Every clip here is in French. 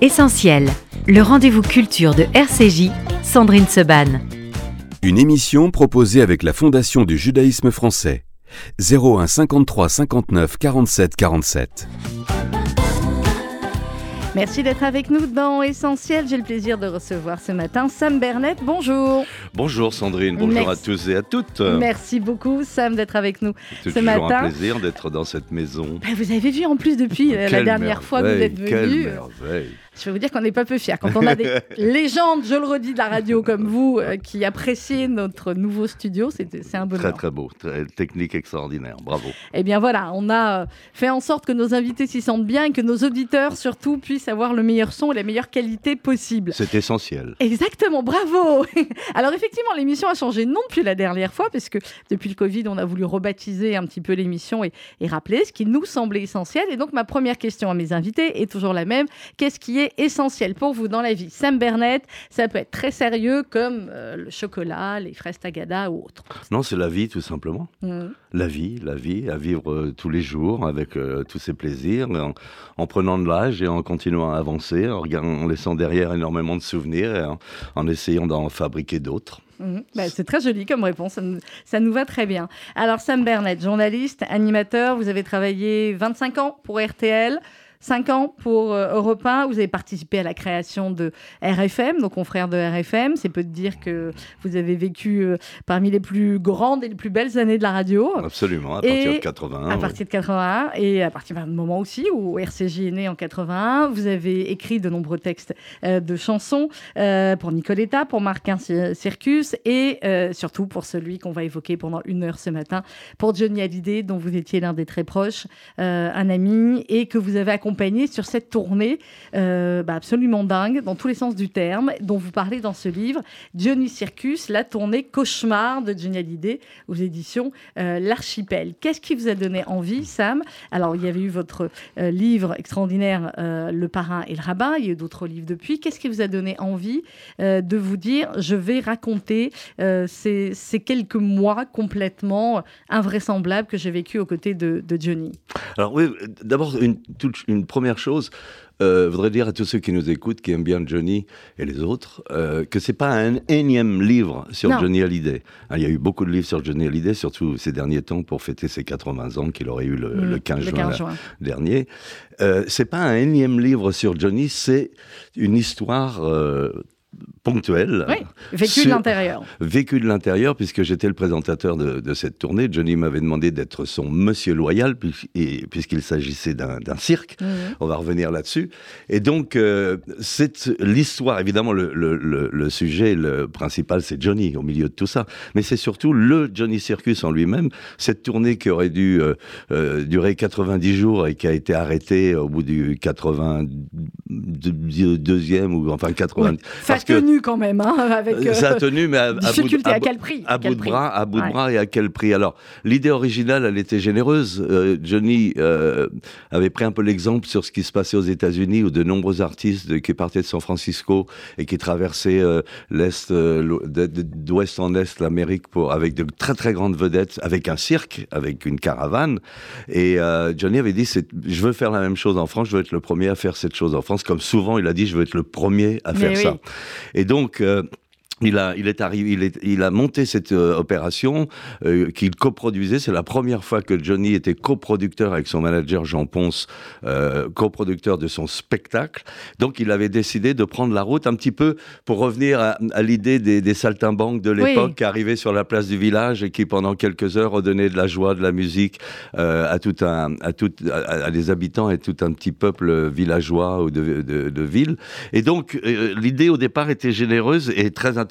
Essentiel, le rendez-vous culture de RCJ, Sandrine Seban. Une émission proposée avec la Fondation du judaïsme français. 01 53 59 47 47. Merci d'être avec nous dans Essentiel. J'ai le plaisir de recevoir ce matin Sam Bernet. Bonjour. Bonjour Sandrine, bonjour Merci. à tous et à toutes. Merci beaucoup Sam d'être avec nous C'est ce toujours un matin. plaisir d'être dans cette maison. Ah, Vous avez vu en plus depuis euh, la Quelle dernière fois que vous êtes quelle venu. merveille. Je vais vous dire qu'on n'est pas peu fiers. Quand on a des légendes, je le redis, de la radio comme vous, euh, qui appréciez notre nouveau studio, c'est un Très bonheur. très beau, très- technique extraordinaire, bravo. Eh bien voilà, on a euh, fait en sorte que nos invités s'y sentent bien et que nos auditeurs surtout puissent avoir le meilleur son et la meilleure qualité possible. C'est essentiel. Exactement, bravo Alors effectivement, l'émission a changé de nom depuis la dernière fois, parce que depuis le Covid, on a voulu rebaptiser un petit peu l'émission et, et rappeler ce qui nous semblait essentiel. Et donc ma première question à mes invités est toujours la même. Qu'est-ce qui est essentiel pour vous dans la vie Sam Bernet, ça peut être très sérieux comme euh, le chocolat, les fraises tagada ou autre. Non, c'est la vie tout simplement. Mhm. La vie, la vie, à vivre euh, tous les jours avec euh, tous ses plaisirs, en, en prenant de l'âge et en continuant à avancer, en, laissant derrière énormément de souvenirs et en, en essayant d'en fabriquer d'autres. Mhm. Bah, c'est très joli comme réponse, ça nous, ça nous va très bien. Alors Sam Bernet, journaliste, animateur, vous avez travaillé 25 ans pour RTL. 5 ans pour euh, Europe 1, vous avez participé à la création de RFM, donc confrère de RFM. C'est peu de dire que vous avez vécu euh, parmi les plus grandes et les plus belles années de la radio. Absolument, à Et partir de 81. À oui. partir de 81 et à partir d'un moment aussi où RCJ est né en 81, vous avez écrit de nombreux textes euh, de chansons pour Nicoletta, pour Marquin Cir- Circus et surtout pour celui qu'on va évoquer pendant une heure ce matin, pour Johnny Hallyday, dont vous étiez l'un des très proches, un ami, et que vous avez accompagné sur cette tournée euh, bah, absolument dingue, dans tous les sens du terme, dont vous parlez dans ce livre, Johnny Circus, la tournée cauchemar de Johnny Hallyday aux éditions euh, L'Archipel. Qu'est-ce qui vous a donné envie, Sam? Alors, il y avait eu votre euh, livre extraordinaire, Le parrain et le rabbin. Il y a eu d'autres livres depuis. Qu'est-ce qui vous a donné envie de vous dire, je vais raconter ces, quelques mois complètement invraisemblables que j'ai vécu aux côtés de, Johnny? Alors oui, d'abord une, toute- une première chose, euh, voudrais dire à tous ceux qui nous écoutent, qui aiment bien Johnny et les autres, euh, que c'est pas un énième livre sur Non. Johnny Hallyday. Hein, il y a eu beaucoup de livres sur Johnny Hallyday, surtout ces derniers temps pour fêter ses 80 ans qu'il aurait eu le, le 15 Mm, Le juin 15 juin. dernier. Euh, c'est pas un énième livre sur Johnny, c'est une histoire euh, ponctuelle. Oui, vécu de l'intérieur. vécu de l'intérieur, puisque j'étais le présentateur de, de cette tournée. Johnny m'avait demandé d'être son monsieur loyal, puisqu'il s'agissait d'un cirque. Mhm. On va revenir là-dessus. Et donc, euh, c'est l'histoire, évidemment, le, le- le- le sujet le principal, c'est Johnny au milieu de tout ça. Mais c'est surtout le Johnny Circus en lui-même. Cette tournée qui aurait dû euh, euh, durer 90 jours et qui a été arrêtée au bout du 82e ou enfin 80. Oui. Ça a tenu quand même, hein, avec euh, Ça a tenu, mais à, à bout à À quel prix? à quel bout de bras, à bout de bras et à quel prix? Alors, l'idée originale, elle était généreuse. Euh, Johnny euh, avait pris un peu l'exemple sur ce qui se passait aux États-Unis, où de nombreux artistes qui partaient de San Francisco et qui traversaient euh, l'est, euh, d'ouest en est l'Amérique pour avec de très très grandes vedettes, avec un cirque, avec une caravane. Et euh, Johnny avait dit, je veux faire la même chose en France, je veux être le premier à faire cette chose en France. Comme souvent, il a dit, je veux être le premier à Mais faire oui. ça. Et donc. euh, il a, il est arrivé, il, est, il a monté cette euh, opération euh, qu'il coproduisait. C'est la première fois que Johnny était coproducteur avec son manager Jean Ponce, euh, coproducteur de son spectacle. Donc, il avait décidé de prendre la route un petit peu pour revenir à, à l'idée des, des saltimbanques de l'époque Oui. qui arrivaient sur la place du village et qui, pendant quelques heures, redonnaient de la joie, de la musique à tout un, à tout, à, à des habitants et tout un petit peuple villageois ou de, de, de ville. Et donc, l'idée au départ était généreuse et très intéressante.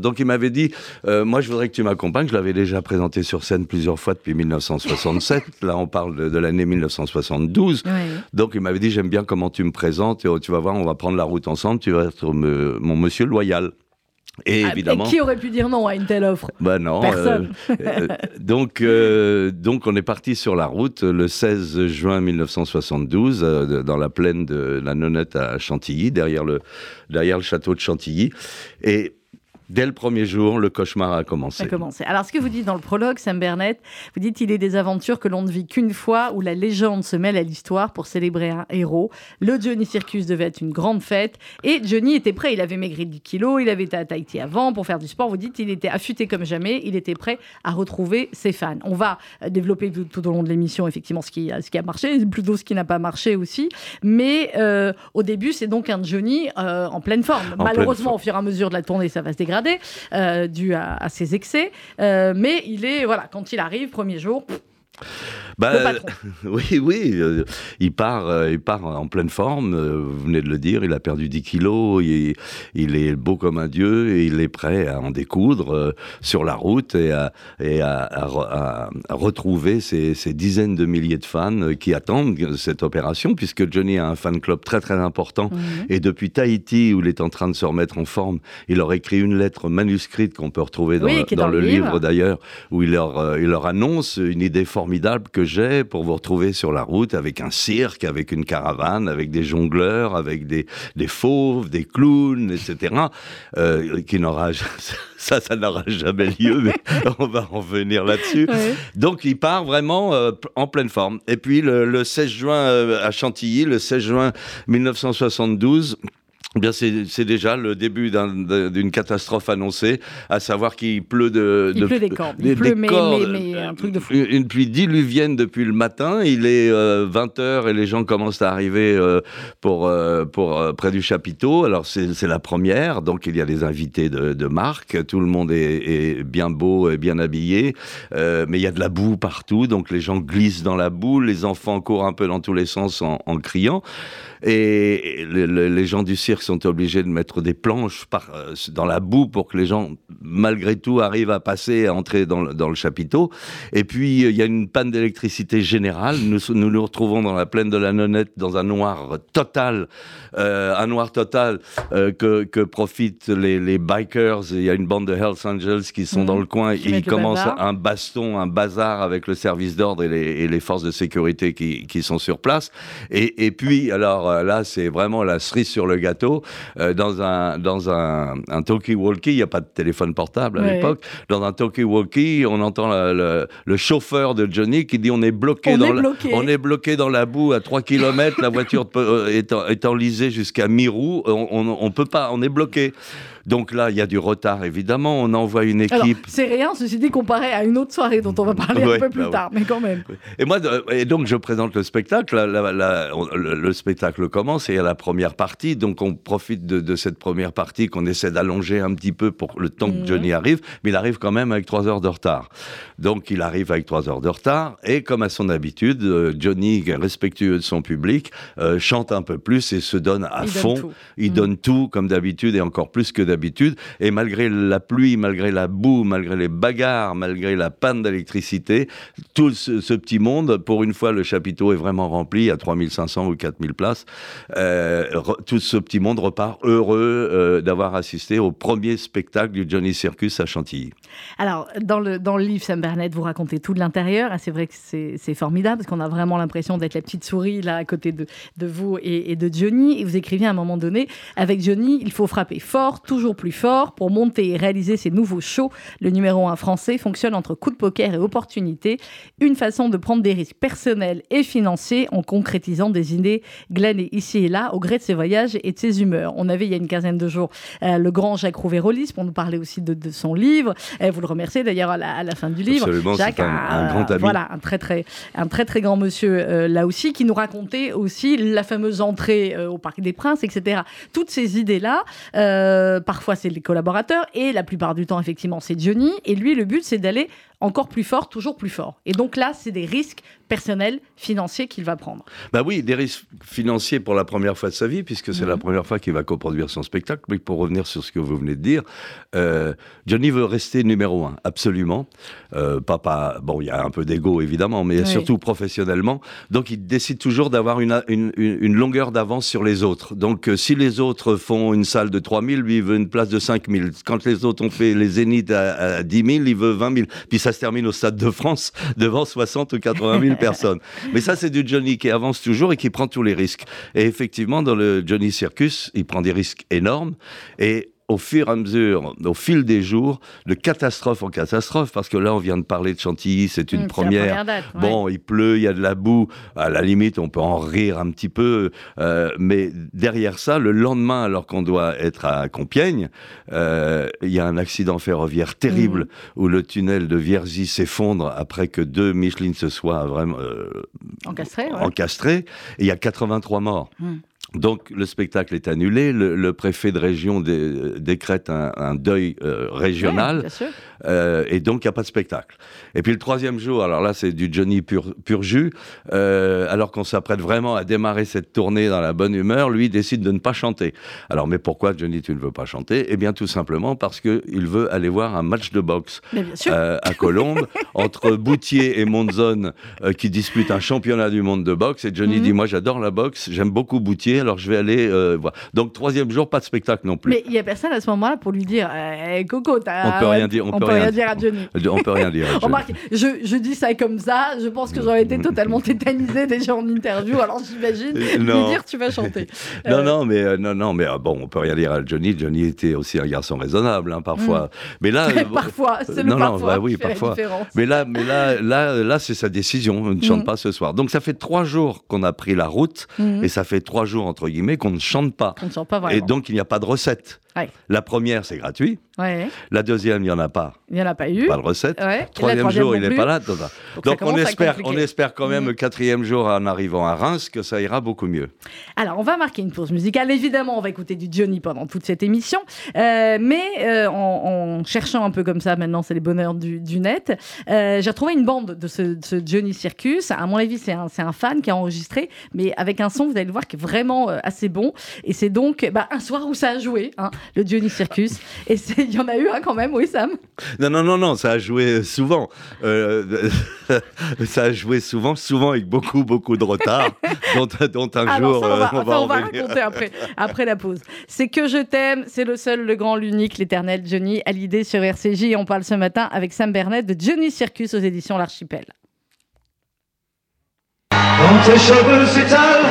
Donc, il m'avait dit, euh, moi, je voudrais que tu m'accompagnes. Je l'avais déjà présenté sur scène plusieurs fois depuis 1967. Là, on parle de, de l'année 1972. Oui. Donc, il m'avait dit, j'aime bien comment tu me présentes. Et, oh, tu vas voir, on va prendre la route ensemble. Tu vas être me- mon monsieur loyal. Et Ah, évidemment. Qui aurait pu dire non à une telle offre? Bah non. Personne. euh, euh, donc, euh, donc, on est parti sur la route le 16 juin 1972, euh, de- dans la plaine de la Nonette à Chantilly, derrière le, derrière le château de Chantilly. Et Dès le premier jour, le cauchemar a commencé. A commencé. Alors, ce que vous dites dans le prologue, Sam Bernet, vous dites il est des aventures que l'on ne vit qu'une fois, où la légende se mêle à l'histoire pour célébrer un héros. Le Johnny Circus devait être une grande fête, et Johnny était prêt. Il avait maigri 10 kilos, il avait été à Tahiti avant pour faire du sport. Vous dites il était affûté comme jamais, il était prêt à retrouver ses fans. On va euh, développer tout, au long de l'émission, effectivement, ce qui, ce qui a marché, plutôt ce qui n'a pas marché aussi. Mais euh, au début, c'est donc un Johnny euh, en pleine forme. Malheureusement, au fur et à mesure de la tournée, ça va se dégrader, dû à, ses excès. mais il est, voilà, quand il arrive, premier jour, bah, oui, oui, euh, il part, euh, il part en pleine forme. Euh, vous venez de le dire, il a perdu 10 kilos. Il, il, est beau comme un dieu et il est prêt à en découdre sur la route et à, et à, à, retrouver ces, ces, dizaines de milliers de fans qui attendent cette opération, puisque Johnny a un fan club très très important. Mhm. Et depuis Tahiti, où il est en train de se remettre en forme, il leur écrit une lettre manuscrite qu'on peut retrouver dans, dans, le livre, d'ailleurs, où il leur, il leur annonce une idée formidable que j'ai pour vous retrouver sur la route avec un cirque, avec une caravane, avec des jongleurs, avec des, des fauves, des clowns, etc. Euh, qui n'aura ça, ça n'aura jamais lieu, mais on va en venir là-dessus. Donc il part vraiment euh, en pleine forme. Et puis le, le 16 juin euh, à Chantilly, le 16 juin 1972. Eh bien, c'est déjà le début d'une catastrophe annoncée, à savoir qu'il pleut de... Il pleut des corps. Il pleut, mais, mais, un truc de fou. Une pluie diluvienne depuis le matin. Il est 20h euh, et les gens commencent à arriver euh, pour, euh, pour, près du chapiteau. Alors, c'est la première. Donc, il y a des invités de, de marque. Tout le monde est, est, bien beau et bien habillé. mais il y a de la boue partout. Donc, les gens glissent dans la boue. Les enfants courent un peu dans tous les sens en, en criant. Et les gens du cirque sont obligés de mettre des planches par, euh, dans la boue pour que les gens, malgré tout, arrivent à passer, à entrer dans, dans le chapiteau. Et puis, il y a une panne d'électricité générale. Nous, nous, nous retrouvons dans la plaine de la Nonnette dans un noir total, euh, un noir total euh, que, que, profitent les, les, bikers. Il y a une bande de Hells Angels qui sont dans mhm. le coin. ils commencent un baston, un bazar avec le service d'ordre et les, et les, forces de sécurité qui, qui sont sur place. Et, et puis, alors, euh, là, c'est vraiment la cerise sur le gâteau. Euh, dans un, dans un, un talkie-walkie, il n'y a pas de téléphone portable à l'époque. Dans un talkie-walkie, on entend le, le, chauffeur de Johnny qui dit on est bloqué, on dans, est bloqué. La, on est bloqué dans la boue à 3 km, la voiture euh, est, est enlisée jusqu'à mi-roue, on, on, peut pas, on est bloqué. Donc là, il y a du retard, évidemment. On envoie une équipe. C'est rien, ceci dit, comparé à une autre soirée dont on va parler un peu plus bah tard, mais quand même. Et moi, et donc, je présente le spectacle. le, spectacle commence et il y a la première partie. Donc, on profite de, cette première partie qu'on essaie d'allonger un petit peu pour le temps que mhm. Johnny arrive. Mais il arrive quand même avec trois heures de retard. Donc, il arrive avec trois heures de retard. Et comme à son habitude, euh, Johnny, respectueux de son public, euh, chante un peu plus et se donne à fond. il mhm. donne tout, comme d'habitude, et encore plus que d'habitude. Et malgré la pluie, malgré la boue, malgré les bagarres, malgré la panne d'électricité, tout ce, petit monde, pour une fois, le chapiteau est vraiment rempli à 3500 ou 4000 places. Euh, tout ce petit monde repart heureux euh, d'avoir assisté au premier spectacle du Johnny Circus à Chantilly. Alors, dans le, dans le livre, Sam Burnett, vous racontez tout de l'intérieur. Ah, c'est vrai que c'est formidable parce qu'on a vraiment l'impression d'être la petite souris là à côté de, de vous et, et, de Johnny. Et vous écrivez à un moment donné, avec Johnny, il faut frapper fort, toujours toujours plus fort. Pour monter et réaliser ces nouveaux shows, le numéro 1 français fonctionne entre coup de poker et opportunité, une façon de prendre des risques personnels et financiers en concrétisant des idées glanées ici et là au gré de ses voyages et de ses humeurs. On avait il y a une quinzaine de jours euh, le grand Jacques Rouvérolis pour nous parler aussi de, son livre. Et vous le remerciez d'ailleurs à, la, fin du livre. Jacques, un, grand ami. Voilà, un très très, un très très grand monsieur euh, là aussi qui nous racontait aussi la fameuse entrée euh, au Parc des Princes, etc. Toutes ces idées-là, Parfois, c'est les collaborateurs et la plupart du temps, effectivement, c'est Johnny. Et lui, le but, c'est d'aller encore plus fort, toujours plus fort. Et donc là, c'est des risques personnels, financiers qu'il va prendre. Bah oui, des risques financiers pour la première fois de sa vie, puisque c'est la mhm. première fois qu'il va coproduire son spectacle. Mais pour revenir sur ce que vous venez de dire, euh, Johnny veut rester numéro un, absolument. Euh, papa, bon, il y a un peu d'ego évidemment, mais surtout professionnellement. Donc il décide toujours d'avoir une, une, une, longueur d'avance sur les autres. Donc euh, si les autres font une salle de 3000, lui il veut une place de 5000. Quand les autres ont fait les zéniths à, à 10 000, il veut 20 000. Puis ça se termine au Stade de France devant 60 ou 80 000 personnes. Mais ça, c'est du Johnny qui avance toujours et qui prend tous les risques. Et effectivement, dans le Johnny Circus, il prend des risques énormes. Et au fur et à mesure, au fil des jours, de catastrophe en catastrophe, parce que là, on vient de parler de Chantilly, c'est une Mmh, première. date, ouais. Bon, il pleut, il y a de la boue. À la limite, on peut en rire un petit peu. euh, mais derrière ça, le lendemain, alors qu'on doit être à Compiègne, euh, il y a un accident ferroviaire terrible où le tunnel de Vierzy s'effondre après que deux Michelin se soient vraiment euh, ouais. encastrés. Et il y a 83 morts. Hmm. Donc le spectacle est annulé, le, le préfet de région dé- décrète un, un deuil euh, régional, euh, et donc il n'y a pas de spectacle. Et puis le troisième jour, alors là c'est du Johnny pur, pur jus, euh, alors qu'on s'apprête vraiment à démarrer cette tournée dans la bonne humeur, lui décide de ne pas chanter. Alors mais pourquoi Johnny tu ne veux pas chanter? Eh bien tout simplement parce qu'il veut aller voir un match de boxe à Colombes entre Boutier et Monzon qui disputent un championnat du monde de boxe. Et Johnny Mhm. dit Moi, j'adore la boxe, j'aime beaucoup Boutier, alors je vais aller euh, voir. Donc, troisième jour, pas de spectacle non plus. Mais il n'y a personne à ce moment-là pour lui dire eh, Coco, t'as- On peut rien dire, on on peut peut rien dire à Johnny. Euh, On peut rien dire. Johnny. Remarque, je, je dis ça comme ça, je pense que j'aurais été totalement tétanisée déjà en interview, alors j'imagine Euh, lui non. dire tu vas chanter. Non, Euh, non, mais euh, non, non, mais euh, bon, on peut rien dire à Johnny. Johnny était aussi un garçon raisonnable, hein, parfois. Mais là, euh, parfois, c'est le non, non, parfois bah oui, parfois. Mais là, mais là, là, là, c'est sa décision. On ne chante Mhm. pas ce soir. Donc ça fait trois jours qu'on a pris la route, Mhm. et ça fait trois jours entre guillemets qu'on ne chante pas. On ne sent pas Et donc il n'y a pas de recette. Ouais. La première, c'est gratuit. Ouais, La deuxième, il n'y en a pas. il n'y en a pas eu. Pas de recette. Ouais. Troisième jour, il n'est pas là. Donc, on espère, on espère quand même le quatrième jour en arrivant à Reims que ça ira beaucoup mieux. Alors, on va marquer une pause musicale. Évidemment, on va écouter du Johnny pendant toute cette émission. Euh, mais euh, en, en cherchant un peu comme ça, maintenant, c'est les bonheurs du, du net, euh, j'ai retrouvé une bande de ce, de ce Johnny Circus. À mon avis, c'est un, fan qui a enregistré, mais avec un son, vous allez le voir, qui est vraiment assez bon. Et c'est donc bah, un soir où ça a joué, hein, le Johnny Circus. Et c'est- il y en a eu un quand même, oui, Sam Non, non, non, non, ça a joué souvent. Euh, ça a joué souvent, souvent avec beaucoup, beaucoup de retard, dont, dont un Alors, jour ça, on va, euh, on va ça, on en va venir. raconter après, après la pause. C'est que je t'aime, c'est le seul, le grand, l'unique, l'éternel Johnny à l'idée sur RCJ. Et on parle ce matin avec Sam Bernet de Johnny Circus aux éditions L'Archipel. Quand tes cheveux s'étalent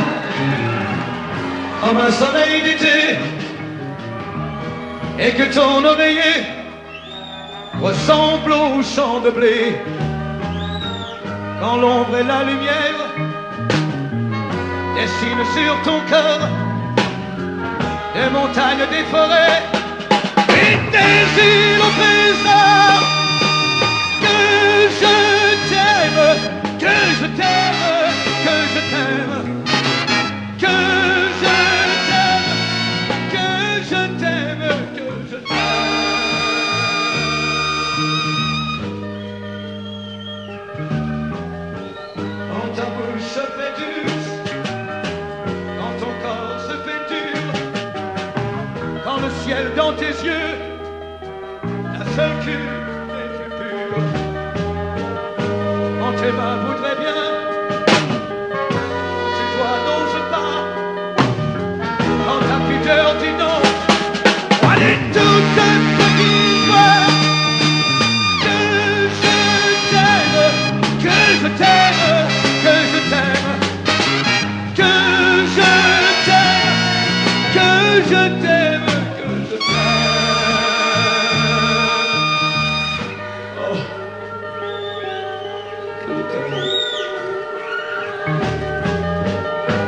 comme un soleil d'été et que ton oreiller ressemble au champ de blé. Quand l'ombre et la lumière dessinent sur ton cœur des montagnes, des forêts et des îles au trésor. Que je t'aime, que je t'aime, seule cure des plus purs. Quand tes mains voudraient bien, tu vois n'ose pas. Quand ta pudeur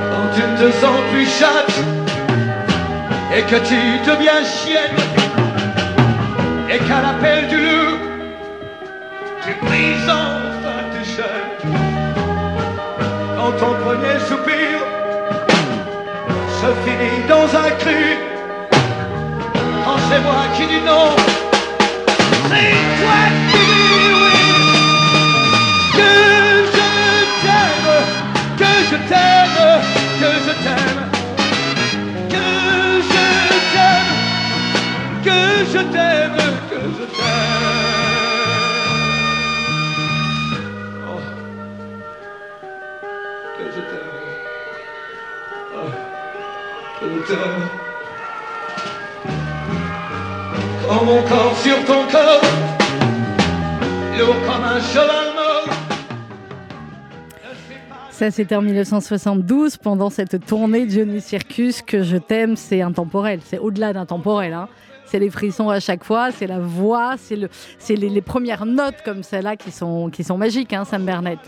Quand tu te sens plus chatte et que tu deviens chienne et qu'à l'appel du loup tu brises enfin tes chaînes. Quand ton premier soupir se finit dans un cri, quand c'est moi qui dis non, c'est toi t'aime, que je t'aime, que je t'aime, que je t'aime, que je t'aime. Oh. Que je t'aime. Oh. Que je t'aime. Quand mon corps sur ton corps, lourd comme un cheval. Ça, c'était en 1972, pendant cette tournée Johnny Circus, que je t'aime, c'est intemporel. C'est au-delà d'intemporel. Hein. c'est les frissons à chaque fois, c'est la voix, c'est le, c'est les, les premières notes comme celle-là qui sont, qui sont magiques, hein, Sam Bernett.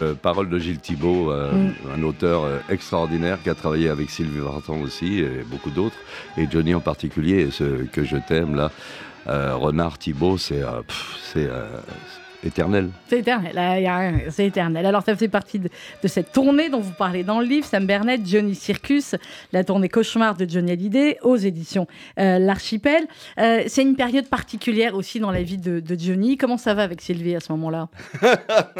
Euh, parole de Gilles Thibault, euh, Mm. un auteur euh, extraordinaire qui a travaillé avec Sylvie Vartan aussi et beaucoup d'autres, et Johnny en particulier, et ce que je t'aime là, euh, Renard Thibault, c'est euh, euh, éternel. C'est éternel, là, y a rien, c'est éternel. Alors ça faisait partie de, de cette tournée dont vous parlez dans le livre, Sam Bernett, Johnny Circus, la tournée cauchemar de Johnny Hallyday aux éditions euh, L'Archipel. Euh, c'est une période particulière aussi dans la vie de, de Johnny. Comment ça va avec Sylvie à ce moment-là?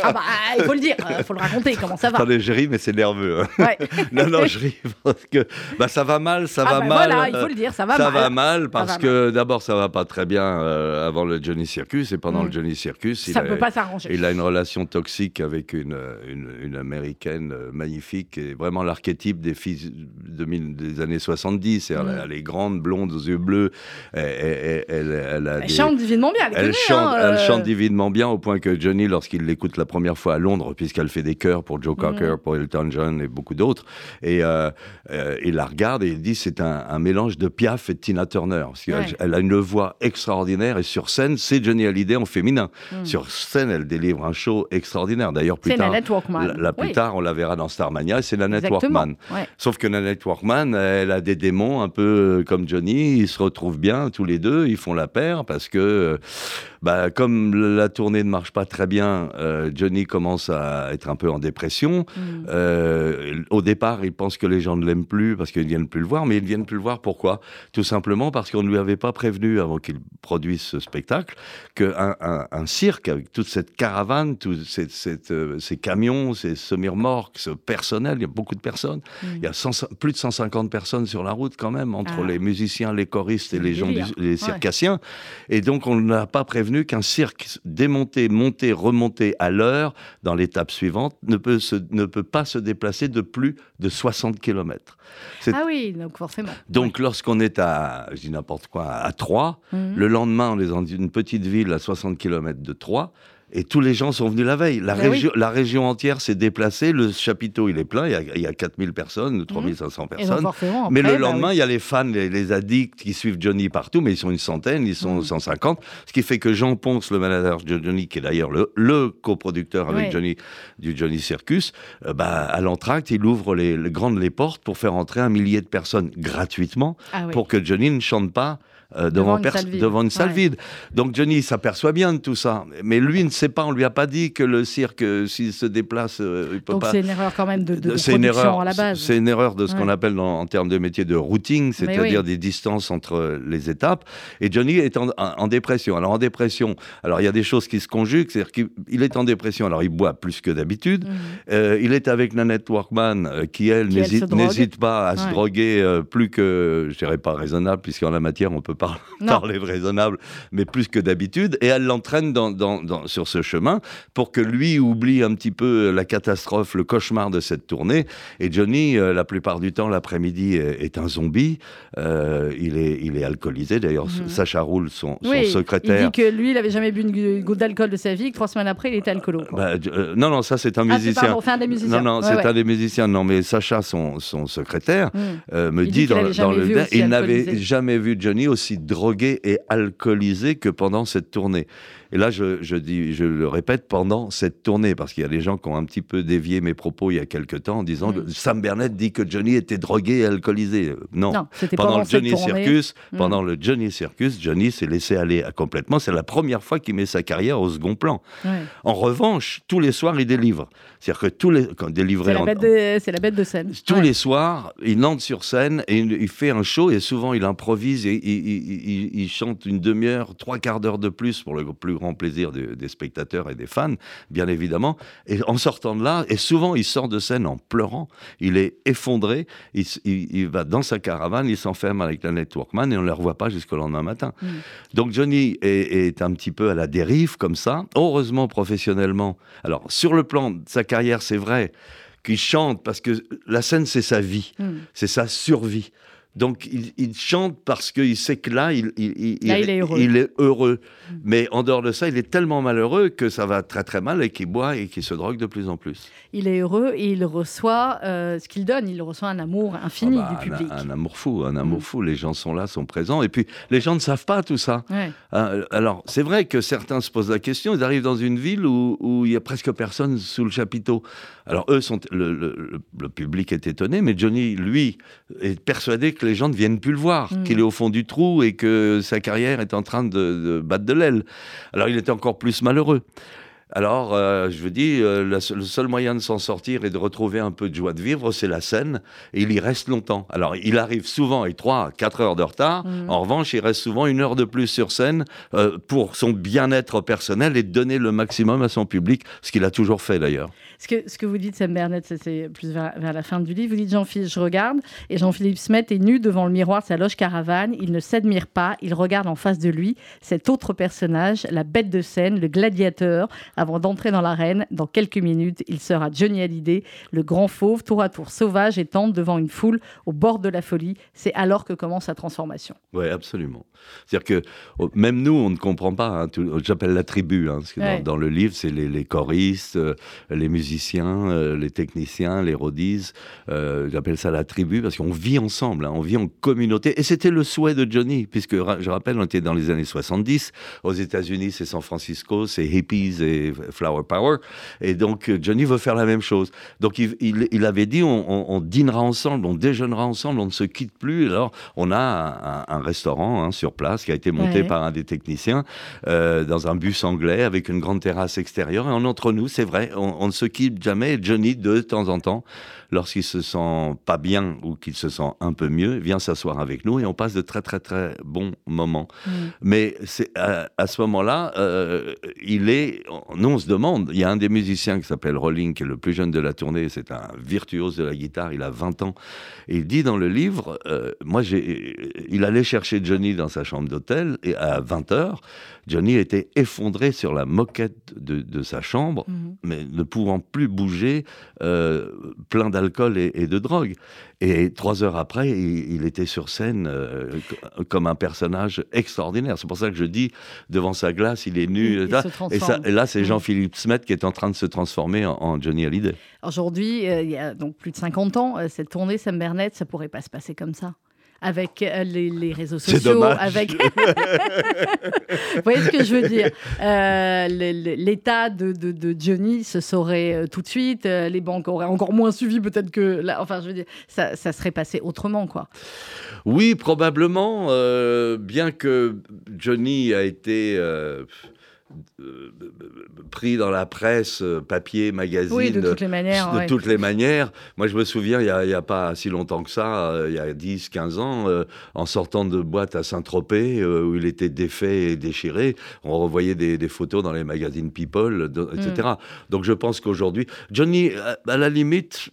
Ah bah il faut le dire, il faut le raconter, comment ça va? Attendez, je ris, mais c'est nerveux. hein. Ouais. non, non, je ris parce que bah, ça va mal, ça Ah va bah mal. voilà, il faut euh, le dire, ça va ça mal. va mal parce va que d'abord ça va pas très bien euh, avant le Johnny Circus et pendant Mm. le Johnny Circus il Ça a, peut pas s'arranger. il a une relation toxique avec une, une, une américaine euh, magnifique et vraiment l'archétype des filles de des années 70 c'est-à-dire Mm. elle, elle est grande blonde aux yeux bleus elle, a des- chante divinement bien, elle, chante, hein, elle euh, chante divinement bien au point que Johnny, lorsqu'il l'écoute la première fois à Londres, puisqu'elle fait des chœurs pour Joe Cocker, Mm. pour Elton John et beaucoup d'autres, et euh, euh, il la regarde et il dit c'est un, un mélange de Piaf et de Tina Turner. Parce qu'elle- Ouais. elle a une voix extraordinaire et sur scène, c'est Johnny Hallyday en féminin. Mm. Sur scène, elle délivre un show extraordinaire. D'ailleurs, plus tard, la, la plus Oui, tard, on la verra dans Starmania, c'est Nanette exactement. Workman. Ouais. Sauf que Nanette Workman, elle a des démons un peu comme Johnny. Ils se retrouvent bien tous les deux. Ils font la paire parce que, euh, bah, comme la tournée ne marche pas très bien, euh, Johnny commence à être un peu en dépression. Mm. Euh, au départ, il pense que les gens ne l'aiment plus parce qu'ils ne viennent plus le voir. Mais ils ne viennent plus le voir pourquoi? Tout simplement parce qu'on ne lui avait pas prévenu avant qu'il produise ce spectacle qu'un un, un cirque avec toute cette caravane, tous ces, euh, ces camions, ces semi-remorques, ce personnel, il y a beaucoup de personnes. Mm. Il y a 100 plus de 150 personnes sur la route quand même, entre Ah. les musiciens, les choristes et les le gens, du- les Ouais. circassiens. Et donc on n'a pas prévenu qu'un cirque démonté, monté, remonté à l'heure dans l'étape suivante ne peut, se, ne peut pas se déplacer de plus de 60 km. Ah oui, donc forcément. Donc lorsqu'on est à, je dis n'importe quoi, à Troyes, Mhm. le lendemain on est dans une petite ville à 60 km de Troyes, et tous les gens sont venus la veille. La, Ben oui. région, la région entière s'est déplacée, le chapiteau il est plein, il y a, il y a 4000 personnes, 3500 Et donc personnes. Mais le bah lendemain, oui. il y a les fans, les, les addicts qui suivent Johnny partout, mais ils sont une centaine, ils sont Mm. 150. Ce qui fait que Jean Ponce, le manager de Johnny, qui est d'ailleurs le, le coproducteur avec. Johnny du Johnny Circus, euh, bah, à l'entracte, il ouvre les, les grandes les portes pour faire entrer un millier de personnes gratuitement Ah pour que Johnny ne chante pas. Euh, Devant devant, une salle vide. devant une salle Ouais. vide. Donc Johnny s'aperçoit bien de tout ça. Mais lui ne sait pas, on lui a pas dit que le cirque, euh, s'il se déplace, euh, il peut Donc pas. c'est une erreur quand même de, de, de une production erreur. à la base. C'est une erreur de ce Ouais. qu'on appelle dans- en termes de métier de routing, c'est-à-dire oui. des distances entre les étapes. Et Johnny est en, en- en dépression. Alors en dépression, alors il y a des choses qui se conjuguent, c'est-à-dire qu'il il est en dépression. Alors il boit plus que d'habitude. Mhm. Euh, il est avec Nanette Workman, euh, qui elle n'hésite pas à se droguer euh, plus que, je dirais pas raisonnable, puisqu'en la matière on peut Non. parler raisonnable, mais plus que d'habitude. Et elle l'entraîne dans, dans- dans- sur ce chemin pour que lui oublie un petit peu la catastrophe, le cauchemar de cette tournée. Et Johnny, euh, la plupart du temps, l'après-midi, est, est un zombie. Euh, il, est, il est alcoolisé. D'ailleurs, Mhm. Sacha Roule, son, secrétaire. il dit que lui, il avait jamais bu une goutte d'alcool de sa vie, que trois semaines après, il était alcoolo. Bah, euh, non, non, ça c'est un Ah, musicien. pardon, c'est un des musiciens. Non, non, Ouais, c'est ouais. un des musiciens. Non, mais Sacha, son, son secrétaire, euh, me Il dit dit dans, dans le il n'avait jamais vu Johnny aussi drogué et alcoolisé que pendant cette tournée. Et là, je, je dis, je le répète, pendant cette tournée, parce qu'il y a des gens qui ont un petit peu dévié mes propos il y a quelque temps en disant Mm. que Sam Bernett dit que Johnny était drogué et alcoolisé. Euh, Non. Non, Pendant le Johnny. Circus, Mm. pendant le Johnny Circus, Johnny s'est laissé aller complètement. C'est la première fois qu'il met sa carrière au second plan. Ouais. En revanche, tous les soirs, il délivre. C'est-à-dire que tous les quand délivré C'est la, bête de- c'est la bête de scène. tous Ouais. les soirs, il entre sur scène et il, il fait un show et souvent il improvise et il- il chante une demi-heure, trois quarts d'heure de plus pour le plus grand plaisir de- des spectateurs et des fans, bien évidemment. Et en sortant de là, et souvent il sort de scène en pleurant, il est effondré, il, il- il va dans sa caravane, il s'enferme avec la Networkman et on ne le revoit pas jusqu'au lendemain matin. Mm. Donc Johnny est, est un petit peu à la dérive comme ça. Heureusement professionnellement. Alors sur le plan de sa carrière, c'est vrai qu'il chante parce que la scène c'est sa vie, Mm. c'est sa survie. Donc il, il chante parce qu'il sait que là, il, il, Là, il est heureux. il est heureux. Mais en dehors de ça, il est tellement malheureux que ça va très très mal et qu'il boit et qu'il se drogue de plus en plus. Il est heureux et il reçoit euh, ce qu'il donne. Il reçoit un amour infini Ah bah, du public. Un, amour fou, un amour Mm. fou. Les gens sont là, sont présents. Et puis les gens ne savent pas tout ça. Ouais. Euh, alors, c'est vrai que certains se posent la question, ils arrivent dans une ville où, où il y a presque personne sous le chapiteau. Alors, eux, sont, le, le- le- le public est étonné, mais Johnny, lui, est persuadé que les gens ne viennent plus le voir, Mm. qu'il est au fond du trou et que sa carrière est en train de, de battre de l'aile. Alors, il est encore plus malheureux. Alors, euh, je vous dis, euh, le seul moyen de s'en sortir et de retrouver un peu de joie de vivre, c'est la scène, et il y reste longtemps. Alors, il arrive souvent avec 3 4 heures de retard. Mhm. En revanche, il reste souvent une heure de plus sur scène euh, pour son bien-être personnel et donner le maximum à son public, ce qu'il a toujours fait d'ailleurs. Ce que, ce que vous dites, Sam Bernet, c'est plus vers, vers la fin du livre. Vous dites Jean-Philippe, je regarde, et Jean-Philippe Smet est nu devant le miroir de sa loge caravane. Il ne s'admire pas, il regarde en face de lui cet autre personnage, la bête de scène, le gladiateur. Avant d'entrer dans l'arène, dans quelques minutes, il sera Johnny Hallyday, le grand fauve, tour à tour sauvage et tendre devant une foule au bord de la folie. C'est alors que commence sa transformation. Oui, absolument. C'est-à-dire que oh, même nous, on ne comprend pas. hein, J'appelle la tribu, hein, parce que dans- Ouais. dans, le livre, c'est les, les choristes, euh, les musiciens, euh, les techniciens, les rodis. euh, J'appelle ça la tribu parce qu'on vit ensemble, hein, on vit en communauté. Et c'était le souhait de Johnny, puisque je rappelle, on était dans les années 70. Aux États-Unis, c'est San Francisco, c'est hippies et flower power. Et donc, euh, Johnny veut faire la même chose. Donc, il, il- il avait dit on, on- on dînera ensemble, on déjeunera ensemble, on ne se quitte plus. Alors, on a un, un- un restaurant hein, sur place qui a été monté Ouais. par un des techniciens euh, dans un bus anglais avec une grande terrasse extérieure. Et en entre nous, c'est vrai, on, on ne se quitte jamais. Johnny, de temps en temps, lorsqu'il se sent pas bien ou qu'il se sent un peu mieux, vient s'asseoir avec nous et on passe de très très très bons moments. Mais c'est à, à ce moment-là, euh, il est. Nous, on se demande. Il y a un des musiciens qui s'appelle Rolling, qui est le plus jeune de la tournée. C'est un virtuose de la guitare. Il a 20 ans. Et il dit dans le livre, euh, moi, j'ai. Il allait chercher Johnny dans sa chambre d'hôtel et à 20 h Johnny était effondré sur la moquette de, de sa chambre, Mhm. mais ne pouvant plus bouger, euh, plein d'alcool et, et de drogue. Et trois heures après, il, il était sur scène euh, co- comme un personnage extraordinaire. C'est pour ça que je dis, devant sa glace, il est nu. Il- il et ça. et, là, c'est. Jean-Philippe Smet qui est en train de se transformer en, en Johnny Hallyday. Aujourd'hui, euh, il y a donc plus de 50 ans, euh, cette tournée Sam Bernet, ça pourrait pas se passer comme ça. Avec euh, les, les réseaux sociaux, avec. Vous voyez ce que je veux dire Euh, L'état de, de- de Johnny se saurait euh, tout de suite. les banques auraient encore moins suivi, peut-être que. Là, enfin, je veux dire, ça, ça serait passé autrement, quoi. Oui, probablement, euh, bien que Johnny a été euh, euh, pris dans la presse, euh, papier, magazine. Oui, de toutes les manières. de ouais. toutes les manières. Moi, je me souviens, il n'y a, pas si longtemps que ça, euh, il y a 10, 15 ans, euh, en sortant de boîte à Saint-Tropez, euh, où il était défait et déchiré, on revoyait des, des photos dans les magazines People, de- etc. Mm. Donc, je pense qu'aujourd'hui, Johnny, à, à la limite,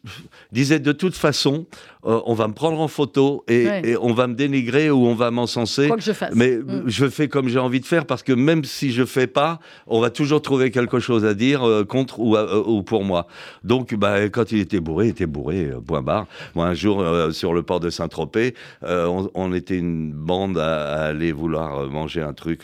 disait de toute façon, on va me prendre en photo et, Ouais. et on va me dénigrer ou on va m'encenser. Quoi que je fasse. Mais Mm. je fais comme j'ai envie de faire parce que même si je fais pas, on va toujours trouver quelque chose à dire euh, contre ou, euh, ou pour moi. Donc, bah, quand il était bourré, il était bourré, euh, point barre. Moi, un jour, euh, sur le port de Saint-Tropez, on, on était une bande à, à aller vouloir manger un truc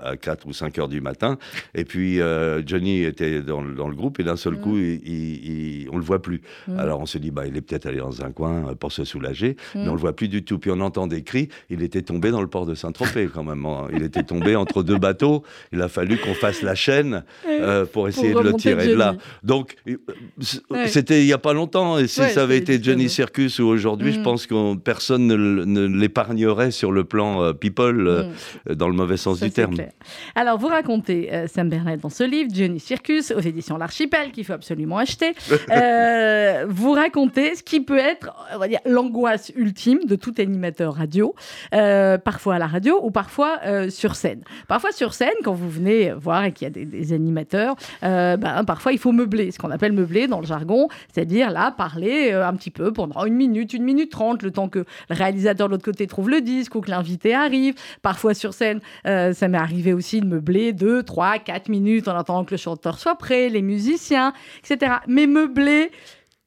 à 4 ou 5 heures du matin. Et puis, Johnny était dans, le- dans le groupe et d'un seul Mm. coup, il, il- il- on le voit plus. Mm. Alors, on se dit, bah, il est peut-être allé dans un coin pour se soulager, Mm. mais on le voit plus du tout. Puis on entend des cris, il était tombé dans le port de Saint-Tropez quand même. hein. Il était tombé entre deux bateaux. Il a fallu qu'on fasse la chaîne euh, pour essayer de le tirer de là. Donc, euh, Ouais. c'était il y a pas longtemps. Et si Ouais, ça avait été Johnny. Circus ou aujourd'hui, je Mm. pense que personne ne, l'épargnerait sur le plan euh, people, euh, Mm. dans le mauvais sens Ça, du terme. clair. Alors, vous racontez euh, Sam Bernet dans ce livre, Johnny Circus, aux éditions L'Archipel, qu'il faut absolument acheter. Euh, vous racontez ce qui peut être, on va dire, l'angoisse ultime de tout animateur radio, euh, parfois à la radio ou parfois euh, sur scène. Parfois sur scène, quand vous venez voir et qu'il y a des, des animateurs, euh, ben, parfois il faut meubler, ce qu'on appelle meubler dans le jargon, c'est-à-dire là, parler euh, un petit peu pendant une minute, une minute trente, le temps que le réalisateur de l'autre côté trouve le disque ou que l'invité arrive. Parfois sur scène, euh, ça m'est arrivé aussi de meubler deux, trois, quatre minutes en attendant que le chanteur soit prêt, les musiciens, etc. Mais meubler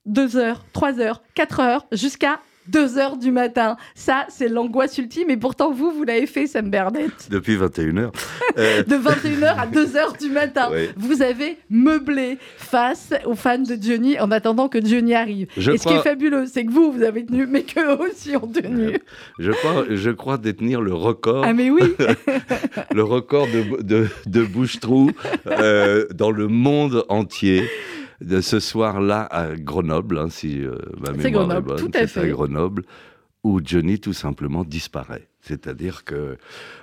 deux heures, trois heures, quatre heures, jusqu'à 2 heures du matin. Ça, c'est l'angoisse ultime. Et pourtant, vous, vous l'avez fait, Sam Bernett. Depuis 21h. Euh, De 21h à 2 heures du matin. Vous avez meublé face aux fans de Johnny en attendant que Johnny arrive. Je et ce qui est fabuleux, c'est que vous, vous avez tenu, mais qu'eux aussi ont tenu. je, crois, je crois détenir le record, Ah, mais oui le record de, de, de bouche-trou euh, dans le monde entier. De ce soir-là à Grenoble, hein, si euh, ma mémoire Grenoble, est bonne, tout à fait. Grenoble, où Johnny tout simplement disparaît. C'est-à-dire que,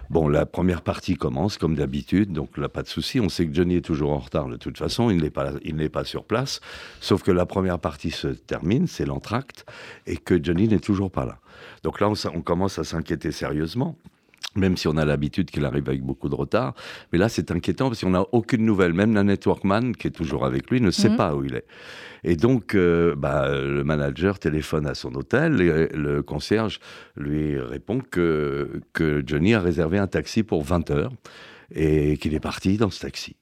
bon, la première partie commence comme d'habitude, donc là, pas de souci. On sait que Johnny est toujours en retard de toute façon, il n'est pas, il n'est pas sur place. Sauf que la première partie se termine, c'est l'entracte, et que Johnny n'est toujours pas là. Donc là, on commence à s'inquiéter sérieusement. Même si on a l'habitude qu'il arrive avec beaucoup de retard. Mais là, c'est inquiétant parce qu'on n'a aucune nouvelle. Même la networkman, qui est toujours avec lui, ne sait Mhm. pas où il est. Et donc, euh, bah, le manager téléphone à son hôtel et le concierge lui répond que, que Johnny a réservé un taxi pour 20 heures et qu'il est parti dans ce taxi.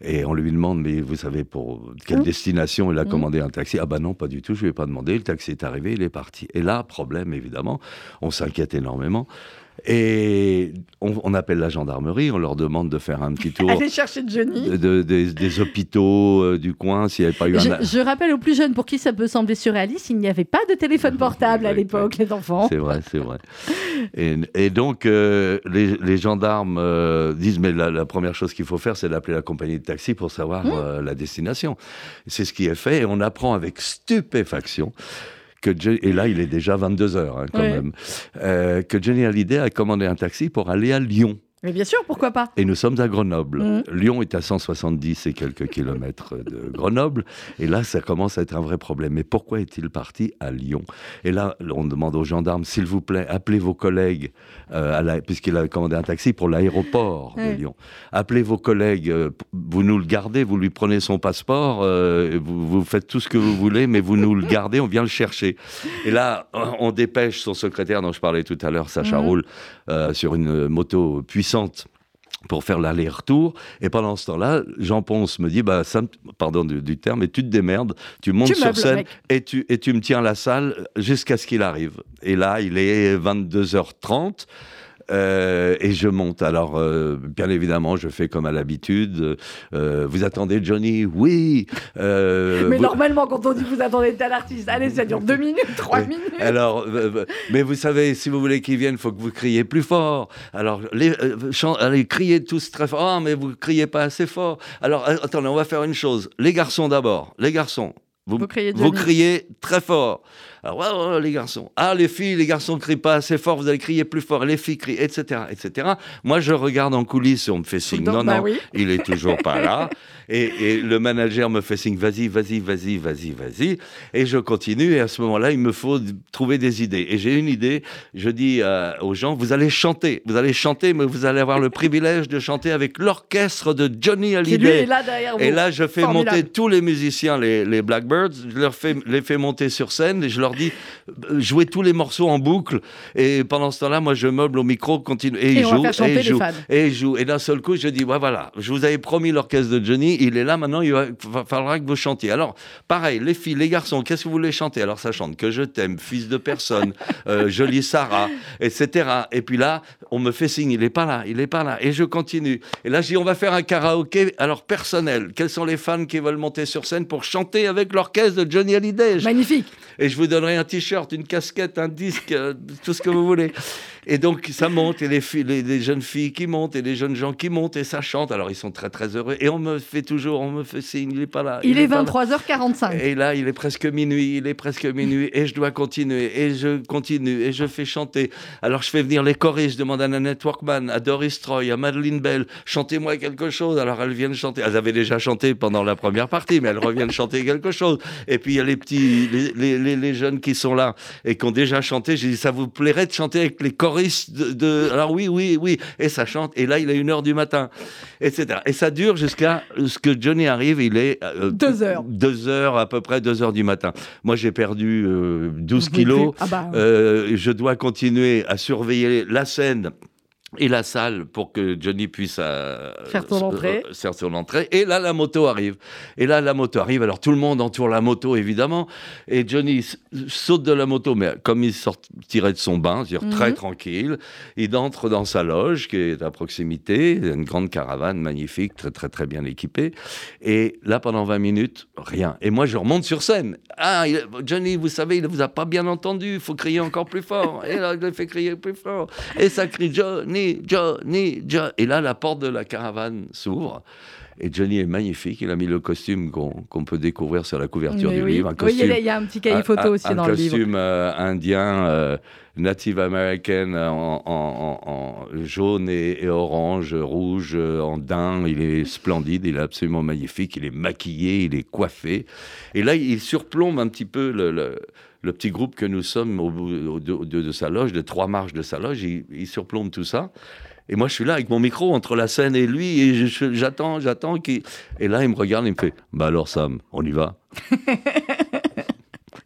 Et on lui demande, mais vous savez pour quelle Mhm. destination il a Mhm. commandé un taxi? Ah bah non, pas du tout, je lui ai pas demandé. Le taxi est arrivé, il est parti. Et là, problème évidemment, on s'inquiète énormément. Et on, on appelle la gendarmerie, on leur demande de faire un petit tour Allez chercher Johnny. de- de- des, des hôpitaux euh, du coin, s'il n'y avait pas eu un... Je, je rappelle aux plus jeunes pour qui ça peut sembler surréaliste, il n'y avait pas de téléphone portable à l'époque, les enfants. C'est vrai, c'est vrai. Et, et donc, euh, les, les gendarmes euh, disent, mais la, la première chose qu'il faut faire, c'est d'appeler la compagnie de taxi pour savoir euh, la destination. C'est ce qui est fait, et on apprend avec stupéfaction que, et là, il est déjà 22 heures, hein, quand Ouais. même, euh, que Johnny Hallyday a commandé un taxi pour aller à Lyon. Mais bien sûr, pourquoi pas Et nous sommes à Grenoble. Mhm. Lyon est à 170 et quelques kilomètres de Grenoble. Et là, ça commence à être un vrai problème. Mais pourquoi est-il parti à Lyon? Et là, on demande aux gendarmes, s'il vous plaît, appelez vos collègues, euh, puisqu'il a commandé un taxi pour l'aéroport de. Lyon. Appelez vos collègues, euh, vous nous le gardez, vous lui prenez son passeport, euh, vous, vous faites tout ce que vous voulez, mais vous nous le gardez, on vient le chercher. Et là, on dépêche son secrétaire dont je parlais tout à l'heure, Sacha Mhm. Roule, sur une moto puissante pour faire l'aller-retour. Et pendant ce temps-là, Jean Ponce me dit, bah, Sam, pardon du, du terme, mais tu te démerdes, tu montes Tu sur scène et tu, et tu me tiens la salle jusqu'à ce qu'il arrive. Et là, il est 22h30. Euh, et je monte. Alors, euh, bien évidemment, je fais comme à l'habitude. euh, vous attendez Johnny Oui. Mais vous- normalement, quand on dit vous attendez tel artiste, allez, ça dure deux minutes, trois minutes. Alors, mais vous savez, si vous voulez qu'il vienne, il faut que vous criez plus fort. Alors, les, allez, criez tous très fort. Ah, mais vous criez pas assez fort. Alors, attendez, on va faire une chose. Les garçons d'abord. Les garçons. Vous, Vous criez vous criez très fort. Alors, ouais, les garçons. Ah, les filles, les garçons crient pas assez fort, vous allez crier plus fort. Les filles crient, etc., etc. Moi, je regarde en coulisses et on me fait signe. Non, bah non, oui. il est toujours pas là. Et, et le manager me fait signe, vas-y, vas-y, vas-y, vas-y, vas-y. Et je continue. Et à ce moment-là, il me faut trouver des idées. Et j'ai une idée. Je dis euh, aux gens, vous allez chanter. Vous allez chanter, mais vous allez avoir le privilège de chanter avec l'orchestre de Johnny Hallyday. là. Et là, je fais Formidable. monter tous les musiciens, les, les Blackbirds, je leur fais, les fais monter sur scène et je leur euh, jouez tous les morceaux en boucle. Et pendant ce temps-là, moi, je meuble au micro, continue. Et, faire chanter et jouent, fans. et d'un seul coup, je dis ouais, voilà, je vous avais promis l'orchestre de Johnny, il est là maintenant, il va, falloir que vous chantiez. Alors, pareil, les filles, les garçons, qu'est-ce que vous voulez chanter? Alors, ça chante Que je t'aime, fils de personne, euh, jolie Sarah, etc. Et puis là, on me fait signe, il n'est pas là, il n'est pas là. Et je continue. Et là, je dis, on va faire un karaoké, alors personnel. Quels sont les fans qui veulent monter sur scène pour chanter avec l'orchestre de Johnny Hallyday? Magnifique. Et je vous donnerai un t-shirt, une casquette, un disque, euh, tout ce que vous voulez. Et donc, ça monte, et les, filles, les, les jeunes filles qui montent, et les jeunes gens qui montent, et ça chante. Alors, ils sont très, très heureux. Et on me fait toujours, on me fait signe, il n'est pas là. Il est pas là. 23h45. Et là, il est presque minuit, il est presque minuit, et je dois continuer, et je continue, et je fais chanter. Alors je fais venir les choristes, je demande à Nanette Workman, à Doris Troy, à Madeleine Bell, chantez-moi quelque chose. Alors elles viennent chanter. Elles avaient déjà chanté pendant la première partie, mais elles reviennent chanter quelque chose. Et puis il y a les petits, les- les jeunes qui sont là et qui ont déjà chanté. J'ai dit, ça vous plairait de chanter avec les choristes de, de- Alors oui, oui, oui. Et ça chante. Et là, il est une heure du matin, etc. Et ça dure jusqu'à ce que Johnny arrive. Il est euh, Deux heures. deux heures, à peu près deux heures du matin. Moi, j'ai perdu euh, 12 Vous pouvez kilos. Ah bah, Euh, je dois continuer à surveiller la scène et la salle pour que Johnny puisse euh, Faire son entrée. euh, faire son entrée. Et là, la moto arrive. Et là, la moto arrive. Alors, tout le monde entoure la moto, évidemment. Et Johnny saute de la moto, mais comme il sortirait de son bain, c'est-à-dire très Mhm. tranquille, il entre dans sa loge, qui est à proximité, une grande caravane magnifique, très, très, très bien équipée. Et là, pendant 20 minutes, rien. Et moi, je remonte sur scène. Ah, il- Johnny, vous savez, il ne vous a pas bien entendu. Il faut crier encore plus fort. Et là, je le fais crier plus fort. Et ça crie Johnny, Johnny, Johnny. Et là, la porte de la caravane s'ouvre. Et Johnny est magnifique. Il a mis le costume qu'on peut découvrir sur la couverture Mais du oui. livre. Un costume, il y a- il y a un petit cahier photo un- aussi un dans le livre. costume euh, indien, euh, Native American, euh, en, en- en- en jaune et, et orange, rouge, en daim. Il est splendide, il est absolument magnifique. Il est maquillé, il est coiffé. Et là, il surplombe un petit peu le, le- le petit groupe que nous sommes au bout de, sa loge, de trois marches de sa loge. Il, il surplombe tout ça. Et moi, je suis là avec mon micro entre la scène et lui, et j'attends, j'attends. Et là, il me regarde, il me fait Bah alors, Sam, on y va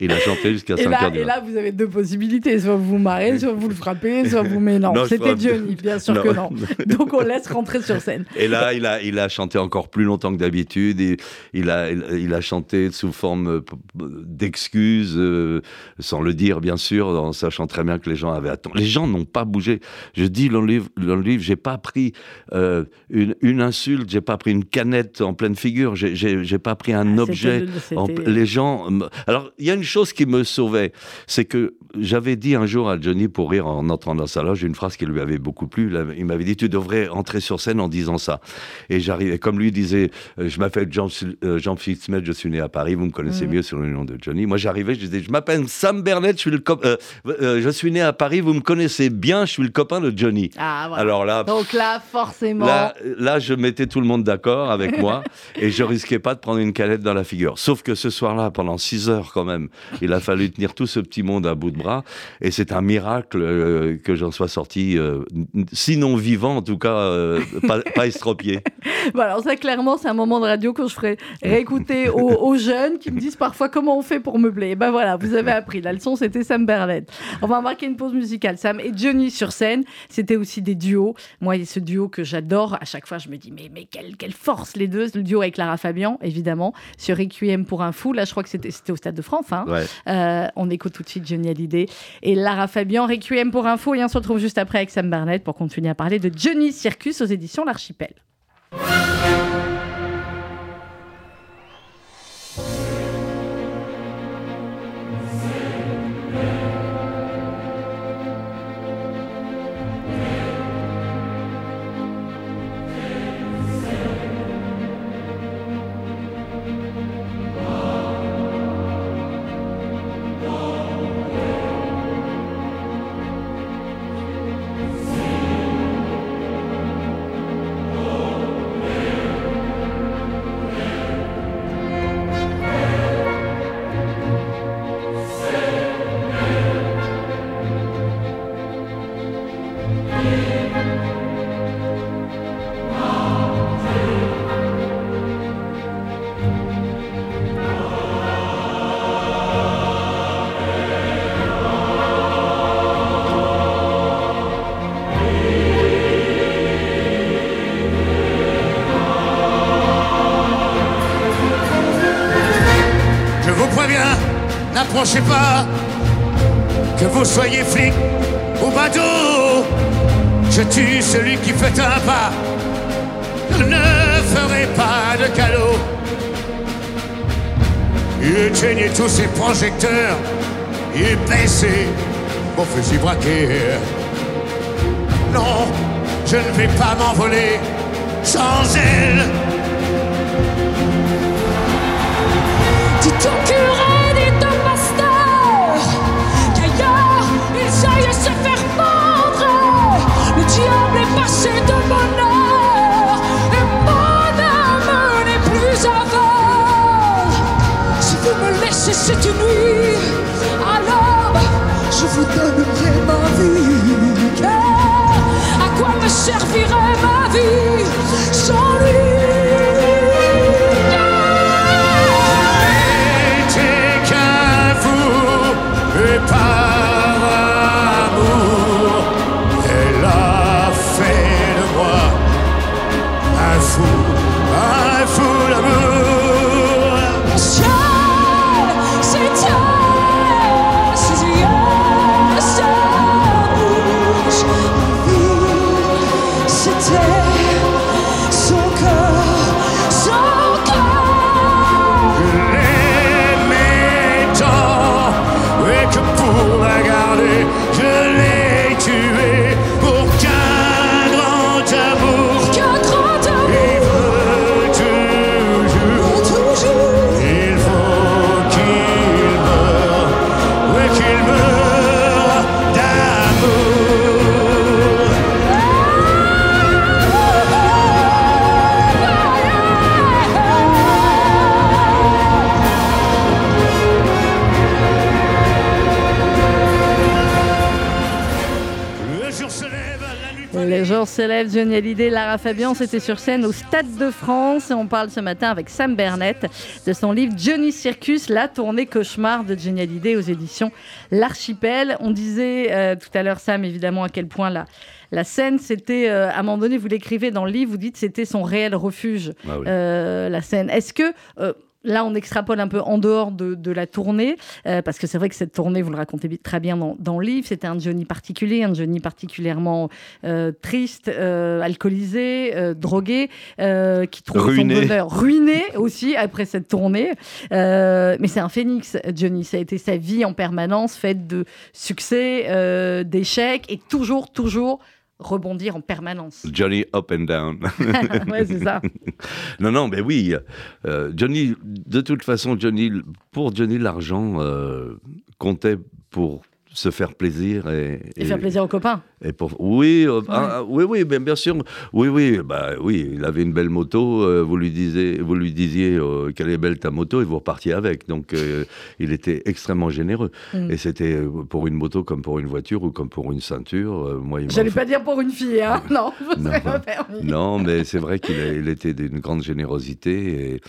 Il a chanté jusqu'à Et 5 là, heures du et là, vous avez deux possibilités. Soit vous vous marrez, soit vous le frappez, soit vous... Mais non, Non, c'était. Johnny, bien sûr que non. Donc on laisse rentrer sur scène. Et là, il a, il a chanté encore plus longtemps que d'habitude. Il, il, a, il, a chanté sous forme euh, d'excuses, euh, sans le dire, bien sûr, en sachant très bien que les gens avaient attendu. Les gens n'ont pas bougé. Je dis dans le livre, dans le livre j'ai pas pris euh, une, une insulte, j'ai pas pris une canette en pleine figure, j'ai- pas pris un Ah, objet. En- les gens. Alors, il y a une chose qui me sauvait, c'est que j'avais dit un jour à Johnny pour rire en entrant dans sa loge une phrase qui lui avait beaucoup plu. Il avait- Il m'avait dit Tu devrais entrer sur scène en disant ça. Et j'arrivais, comme lui disait euh, Je m'appelle Jean, euh, Jean Fitzmet, je suis né à Paris, vous me connaissez Mhm. mieux sur le nom de Johnny. Moi, j'arrivais, je disais Je m'appelle Sam Bernet, je suis, le euh, euh, je suis né à Paris, vous me connaissez bien, je suis le copain de Johnny. Ah, voilà. Alors là, Donc là, forcément. Là, là, je mettais tout le monde d'accord avec moi et je risquais pas de prendre une canette dans la figure. Sauf que ce soir-là, pendant six heures quand même, il a fallu tenir tout ce petit monde à bout de bras et c'est un miracle euh, que j'en sois sorti, euh, sinon vivant, en tout cas euh, pas, pas estropié. Bon, alors ça, clairement, c'est un moment de radio que je ferai réécouter aux, jeunes qui me disent parfois comment on fait pour meubler. Et ben voilà, vous avez appris. La leçon, c'était Sam Berlet. On va marquer une pause musicale. Sam et Johnny sur scène, c'était aussi des duos. Moi, il y a ce duo que j'adore. À chaque fois, je me dis, mais, mais quelle, quelle force les deux. Le duo avec Lara Fabian, évidemment, sur Requiem pour un fou. Là, je crois que c'était au Stade de France. hein. Ouais. Euh, on écoute tout de suite Johnny Hallyday et Lara Fabian, Requiem pour info. Et on se retrouve juste après avec Sam Barnett pour continuer à parler de Johnny Circus aux éditions L'Archipel. Pas, que vous soyez flic ou badaud. Je tue celui qui fait un pas. Je ne ferai pas de cadeau. Éteignez tous ces projecteurs et baissez vos fusils braqués. Non, je ne vais pas m'envoler sans elle. Dites au curé, passé de bonheur et mon âme n'est plus aveugle. Si vous me laissez cette nuit, alors je vous donnerai ma vie. À quoi me servirait ma vie sans lui? Se lèvent, Johnny Hallyday, Lara Fabian, c'était sur scène au Stade de France et on parle ce matin avec Sam Bernett de son livre Johnny Circus, la tournée cauchemar de Johnny Hallyday aux éditions L'Archipel. On disait euh, tout à l'heure, Sam, évidemment, à quel point la, la scène, c'était, euh, à un moment donné, vous l'écrivez dans le livre, vous dites c'était son réel refuge, Ah oui. euh, la scène. Est-ce que... Là, on extrapole un peu en dehors de, de la tournée, euh, parce que c'est vrai que cette tournée, vous le racontez très bien dans, dans le livre, c'était un Johnny particulier, un Johnny particulièrement euh, triste, euh, alcoolisé, drogué, qui trouve Ruiné. son bonheur ruiné aussi après cette tournée. Mais c'est un phénix, Johnny. Ça a été sa vie en permanence, faite de succès, d'échecs, et toujours, toujours rebondir en permanence. Johnny up and down. ouais, c'est ça. non, non, mais oui. euh, Johnny, de toute façon, Johnny, pour Johnny, l'argent euh, comptait pour se faire plaisir et, Et faire plaisir aux copains. et pour oui, euh, ah, ah, oui, oui, bien, bien sûr, oui, oui, bah oui, il avait une belle moto. euh, vous lui disiez, vous lui disiez euh, quelle est belle ta moto et vous repartiez avec. Donc, il était extrêmement généreux. Mm. Et c'était pour une moto comme pour une voiture ou comme pour une ceinture. moi, il J'allais pas dire pour une fille, hein. Non, mais c'est vrai qu'il a- il était d'une grande générosité et,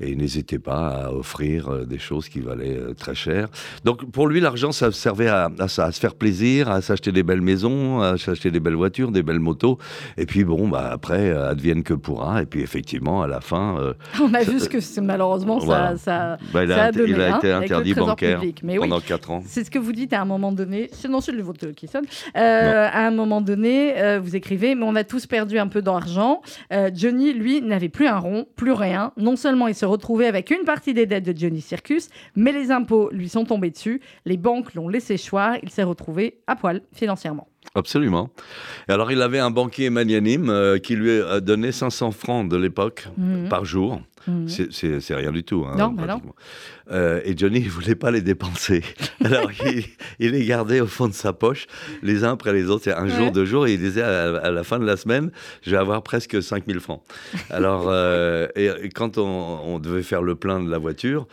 et il n'hésitait pas à offrir euh, des choses qui valaient euh, très cher. Donc pour lui, l'argent, ça servait à, à ça, à se faire plaisir, à s'acheter des belles maisons, à s'acheter des belles voitures, des belles motos. Et puis bon, bah, après, euh, advienne que pourra. Et puis effectivement, à la fin, euh, On a vu ce que malheureusement ça, Voilà. ça, bah, il, ça a, a donné, il a hein, été interdit bancaire public. Mais oui, pendant 4 ans. C'est ce que vous dites à un moment donné. C'est non, c'est le vôtre qui sonne. Euh, à un moment donné, euh, vous écrivez, mais on a tous perdu un peu d'argent. Johnny, lui, n'avait plus un rond, plus rien. Non seulement il se retrouvait avec une partie des dettes de Johnny Circus, mais les impôts lui sont tombés dessus. Les banques l'ont laissé choir. Il s'est retrouvé à poil financièrement. Absolument. Et alors, il avait un banquier magnanime euh, qui lui a donné 500 francs de l'époque Mhm. par jour. Mhm. C'est- rien du tout. hein, Non, mais non. Euh, et Johnny, il voulait pas les dépenser. Alors, il, il les gardait au fond de sa poche, les uns après les autres. Un jour, deux jours, et il disait à, à la fin de la semaine, je vais avoir presque 5000 francs. Alors, euh, et, et quand on, on devait faire le plein de la voiture,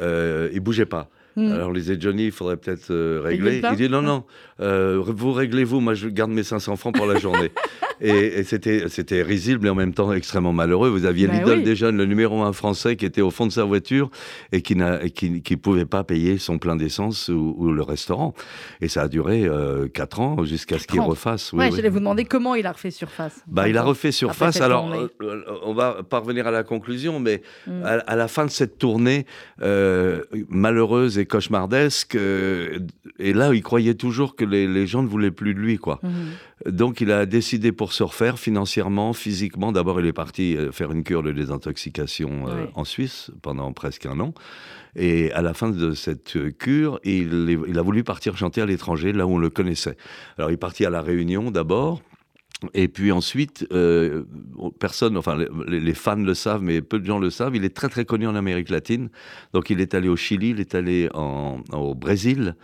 euh, il bougeait pas. Mhm. Alors lui disait Johnny, il faudrait peut-être euh, régler. Il dit non, non, euh, vous réglez-vous, moi je garde mes 500 francs pour la journée. et et c'était c'était risible et en même temps extrêmement malheureux. Vous aviez Bah l'idole oui. des jeunes, le numéro un français qui était au fond de sa voiture et qui n'a et qui, qui pouvait pas payer son plein d'essence ou, ou le restaurant. Et ça a duré euh, 4 ans jusqu'à ce qu'il refasse. Oui, ouais, oui. j'allais vous demander comment il a refait surface. Bah, il a refait surface. Alors, euh, on va pas revenir à la conclusion, mais Mm. à, à la fin de cette tournée euh, malheureuse et cauchemardesque, euh, et là, il croyait toujours que les, les gens ne voulaient plus de lui, quoi. Mhm. Donc, il a décidé pour se refaire financièrement, physiquement. D'abord, il est parti euh, faire une cure de désintoxication euh, en Suisse pendant presque un an. Et à la fin de cette cure, il, il a voulu partir chanter à l'étranger, là où on le connaissait. Alors, il est parti à La Réunion d'abord. Et puis ensuite, euh, personne, enfin les, fans le savent, mais peu de gens le savent, il est très très connu en Amérique latine. Donc il est allé au Chili, il est allé au Brésil,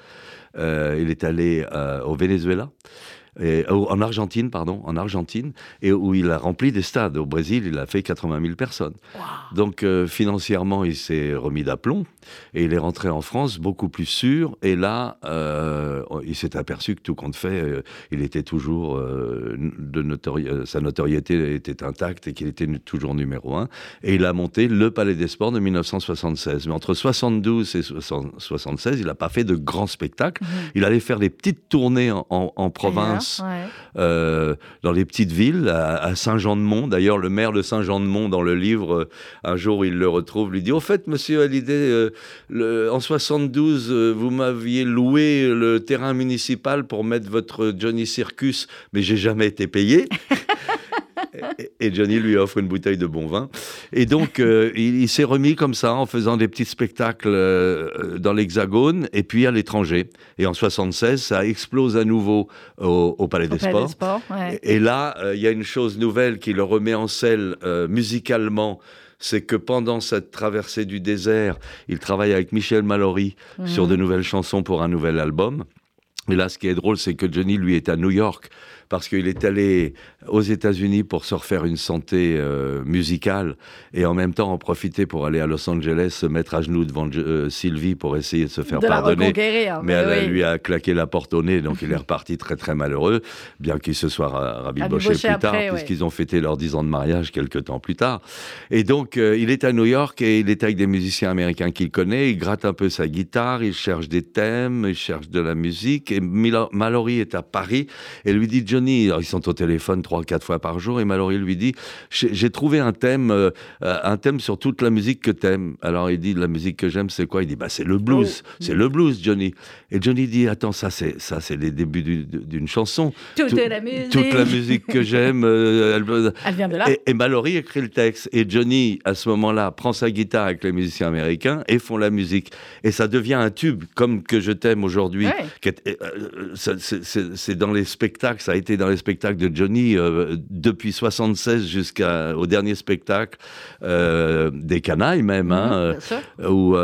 euh, il est allé euh, au Venezuela. Et, au- en Argentine, pardon, en Argentine, et où il a rempli des stades. Au Brésil, il a fait 80 000 personnes. Donc euh, financièrement, il s'est remis d'aplomb et il est rentré en France beaucoup plus sûr. Et là, euh, il s'est aperçu que tout compte fait, euh, il était toujours euh, de notori- euh, sa notoriété était intacte et qu'il était toujours numéro un. Et il a monté le Palais des Sports de 1976. Mais entre 72 et 60 76, il n'a pas fait de grands spectacles. Il allait faire des petites tournées en, en- en province Ouais. euh, dans les petites villes, à, à Saint-Jean-de-Mont. D'ailleurs, le maire de Saint-Jean-de-Mont, dans le livre, euh, un jour il le retrouve, lui dit Au fait, monsieur Hallyday, euh, le- en 72, euh, vous m'aviez loué le terrain municipal pour mettre votre Johnny Circus, mais j'ai jamais été payé. Et- Johnny lui offre une bouteille de bon vin. Et donc, euh, il, il s'est remis comme ça en faisant des petits spectacles euh, dans l'Hexagone et puis à l'étranger. Et en 76, ça explose à nouveau au, au Palais Au des Palais Sports. des Sports, ouais. Et et là, euh, il y a une chose nouvelle qui le remet en selle euh, musicalement. C'est que pendant cette traversée du désert, il travaille avec Michel Mallory Mhm. sur de nouvelles chansons pour un nouvel album. Et là, ce qui est drôle, c'est que Johnny, lui, est à New York parce qu'il est allé aux États-Unis pour se refaire une santé euh, musicale et en même temps en profiter pour aller à Los Angeles, se mettre à genoux devant euh, Sylvie pour essayer de se faire De pardonner. reconquérir, Mais elle oui. lui a claqué la porte au nez, donc il est reparti très très malheureux, bien qu'il se soit ra- rabiboché plus tard, ouais. puisqu'ils ont fêté leurs 10 ans de mariage quelques temps plus tard. Et donc, euh, il est à New York et il est avec des musiciens américains qu'il connaît, il gratte un peu sa guitare, il cherche des thèmes, il cherche de la musique, et Mallory est à Paris et lui dit, Johnny, alors ils sont au téléphone trois, quatre fois par jour, et Mallory lui dit, j'ai trouvé un thème, euh, euh, un thème sur toute la musique que t'aimes. Alors il dit, la musique que j'aime, c'est quoi? Il dit, bah c'est le blues, Oh. c'est le blues, Johnny. Et Johnny dit, attends, ça c'est ça c'est les débuts du- d'une chanson. Toute Tout- la musique. Toute la musique que j'aime. euh, elle- Elle vient de là. et, et Mallory écrit le texte. Et Johnny, à ce moment-là, prend sa guitare avec les musiciens américains et font la musique. Et ça devient un tube, comme que je t'aime aujourd'hui. Ouais. c'est dans les spectacles, ça a été dans les spectacles de Johnny euh, depuis 76 jusqu'au dernier spectacle euh, des canailles même, hein, euh, où,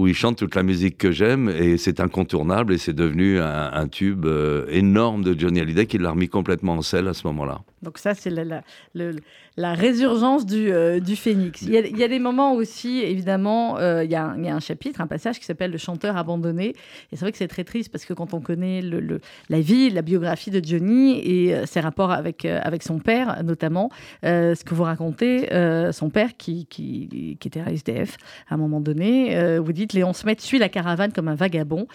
où il chante toute la musique que j'aime et c'est incontournable et c'est devenu un, un tube énorme de Johnny Hallyday qui l'a remis complètement en selle à ce moment-là. Donc ça, c'est la, résurgence du, euh, phénix. Il y, a, des moments aussi, évidemment, euh, il, y a un, chapitre, un passage qui s'appelle Le chanteur abandonné. Et c'est vrai que c'est très triste parce que quand on connaît la vie, la biographie de Johnny et euh, ses rapports avec, son père, notamment, ce que vous racontez, son père qui, était un SDF à un moment donné, vous dites Léon Smet suit la caravane comme un vagabond.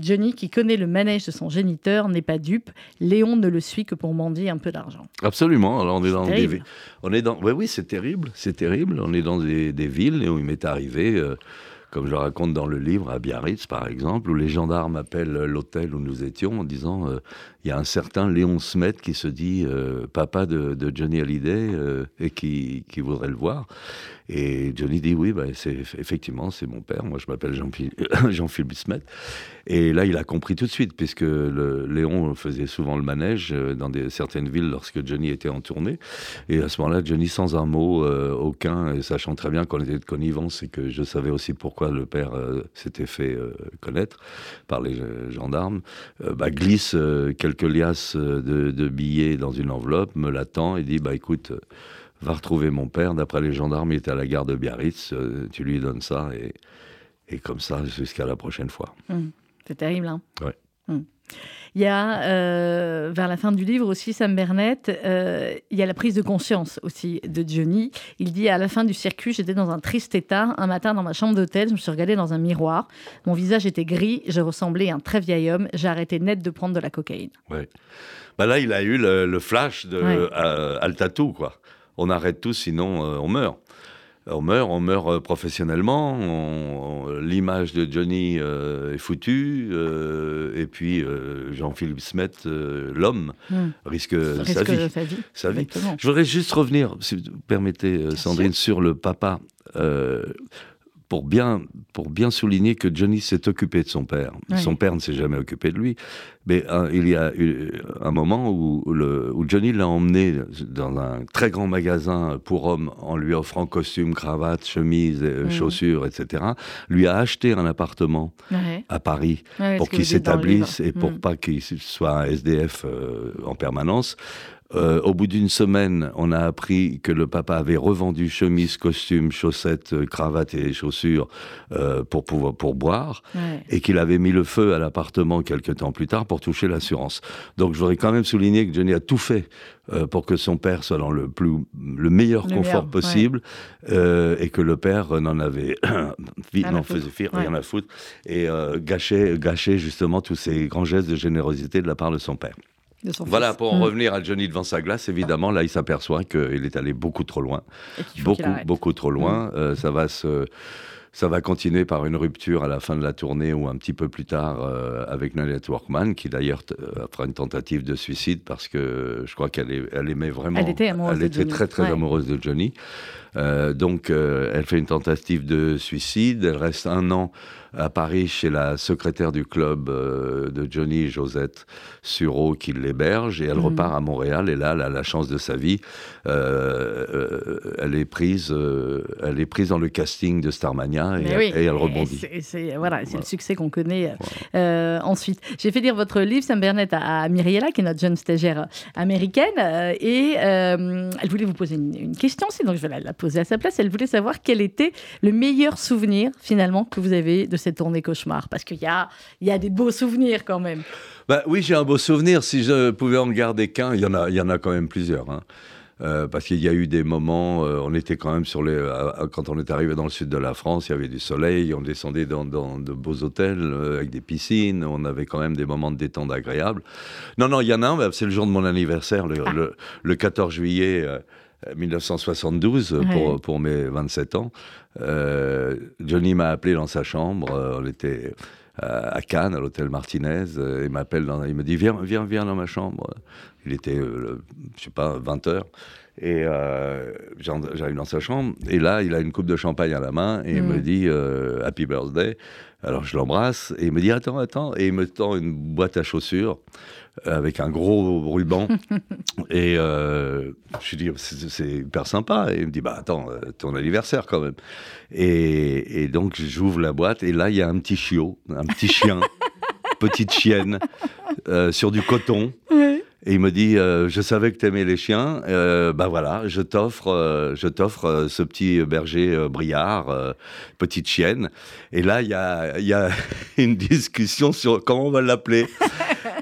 Johnny, qui connaît le manège de son géniteur, n'est pas dupe. Léon ne le suit que pour mendier un peu d'argent. Absolument. Alors on est dans des, terrible. vi- on est dans, ouais, oui, c'est terrible, c'est terrible. On est dans des, des villes où il m'est arrivé, euh, comme je le raconte dans le livre, à Biarritz par exemple, où les gendarmes appellent l'hôtel où nous étions en disant, euh, il y a un certain Léon Smet qui se dit euh, papa de, Johnny Hallyday euh, et qui, voudrait le voir. Et Johnny dit oui, bah, c'est effectivement c'est mon père. Moi je m'appelle Jean-Philippe Jean-Philippe Smet. Et là il a compris tout de suite puisque Léon faisait souvent le manège euh, dans certaines villes lorsque Johnny était en tournée. Et à ce moment-là Johnny sans un mot euh, aucun et sachant très bien qu'on était de connivence et que je savais aussi pourquoi le père euh, s'était fait euh, connaître par les euh, gendarmes, euh, bah, glisse euh, quelques liasses euh, de, de billets dans une enveloppe, me l'attend et dit bah écoute. euh, Va retrouver mon père. D'après les gendarmes, il était à la gare de Biarritz. euh, tu lui donnes ça et, et comme ça jusqu'à la prochaine fois. C'est terrible, hein Ouais. Hmm. Il y a, euh, vers la fin du livre aussi, Sam Bernett, euh, il y a la prise de conscience aussi de Johnny. Il dit à la fin du circuit, j'étais dans un triste état. Un matin, dans ma chambre d'hôtel, je me suis regardé dans un miroir. Mon visage était gris, je ressemblais à un très vieil homme. J'ai arrêté net de prendre de la cocaïne. Ouais. Bah là, il a eu le, le flash de Ouais. euh, Altatou, quoi. On arrête tout, sinon euh, on meurt. On meurt, on meurt euh, professionnellement. on- on- L'image de Johnny euh, est foutue. euh, et puis euh, Jean-Philippe Smet, euh, l'homme, Hmm. risque, Risque sa vie. sa vie. Sa vie. Exactement. Je voudrais juste revenir, si vous permettez, euh, Sandrine, sur le papa, euh, pour, bien, pour bien souligner que Johnny s'est occupé de son père. Oui. Son père ne s'est jamais occupé de lui. Mais euh, il y a eu un moment où, le, où Johnny l'a emmené dans un très grand magasin pour hommes en lui offrant costume, cravate, chemise, euh, chaussures, etc. Lui a acheté un appartement à Paris pour qu'il s'établisse et pour Hmm. pas qu'il soit un SDF euh, en permanence. Euh, au bout d'une semaine, on a appris que le papa avait revendu chemise, costume, chaussettes, euh, cravate et chaussures euh, pour pouvoir pour boire Ouais. et qu'il avait mis le feu à l'appartement quelques temps plus tard pour toucher l'assurance. Donc je voudrais quand même souligner que Johnny a tout fait euh, pour que son père soit dans le plus le meilleur Le confort meilleur, possible et que le père n'en avait foutre. faisait Ouais. rien à foutre et gâchait gâchait justement tous ces grands gestes de générosité de la part de son père. Voilà, fils. pour en Hmm. revenir à Johnny devant sa glace, évidemment, là, il s'aperçoit qu'il est allé beaucoup trop loin. Beaucoup, beaucoup trop loin. Euh, ça va se... Ça va continuer par une rupture à la fin de la tournée ou un petit peu plus tard euh, avec Nanette Workman, qui d'ailleurs t- euh, fera une tentative de suicide parce que je crois qu'elle elle aimait vraiment. Elle était amoureuse elle de était Johnny. très très Ouais. amoureuse de Johnny. Euh, donc euh, elle fait une tentative de suicide. Elle reste un an à Paris chez la secrétaire du club euh, de Johnny et Josette Sureau qui l'héberge et elle Mhm. repart à Montréal et là elle a la chance de sa vie. Elle est prise, elle est prise dans le casting de Starmania bien et, oui, et elle rebondit. C'est voilà, c'est Voilà. le succès qu'on connaît euh, euh, ensuite. J'ai fait lire votre livre, Sam Burnett, à, à Myriella, qui est notre jeune stagiaire américaine, euh, et euh, elle voulait vous poser une, une question aussi, donc je vais la, la poser à sa place. Elle voulait savoir quel était le meilleur souvenir, finalement, que vous avez de cette tournée cauchemar, parce qu'il y a, y a des beaux souvenirs quand même. Bah, oui, j'ai un beau souvenir. Si je pouvais en garder qu'un, il y en a, il y en a quand même plusieurs. hein. Euh, parce qu'il y a eu des moments, euh, on était quand même sur les. euh, quand on est arrivé dans le sud de la France, il y avait du soleil, on descendait dans, dans de beaux hôtels avec des piscines, on avait quand même des moments de détente agréables. Non, non, il y en a un, bah, c'est le jour de mon anniversaire, le, le- le 14 juillet. euh, 1972 Ouais. pour, pour mes 27 ans. Johnny m'a appelé dans sa chambre. on était à Cannes, à l'hôtel Martinez. euh, il m'appelle, il me dit viens, viens, viens dans ma chambre. Il était, euh, le- je sais pas, 20 heures. Et euh, j'arrive dans sa chambre. Et là, il a une coupe de champagne à la main et il Mm. me dit euh, Happy Birthday. Alors je l'embrasse et il me dit attends, attends. Et il me tend une boîte à chaussures euh, avec un gros ruban. et euh, je lui dis c'est hyper sympa. Et il me dit bah attends, euh, ton anniversaire quand même. Et, et donc j'ouvre la boîte et là il y a un petit chiot, un petit chien, petite chienne euh, sur du coton. Et il me dit, euh, je savais que tu aimais les chiens, euh, bah voilà, je t'offre, euh, je t'offre ce petit berger briard, petite chienne. Et là, il y a, il y a une discussion sur comment on va l'appeler.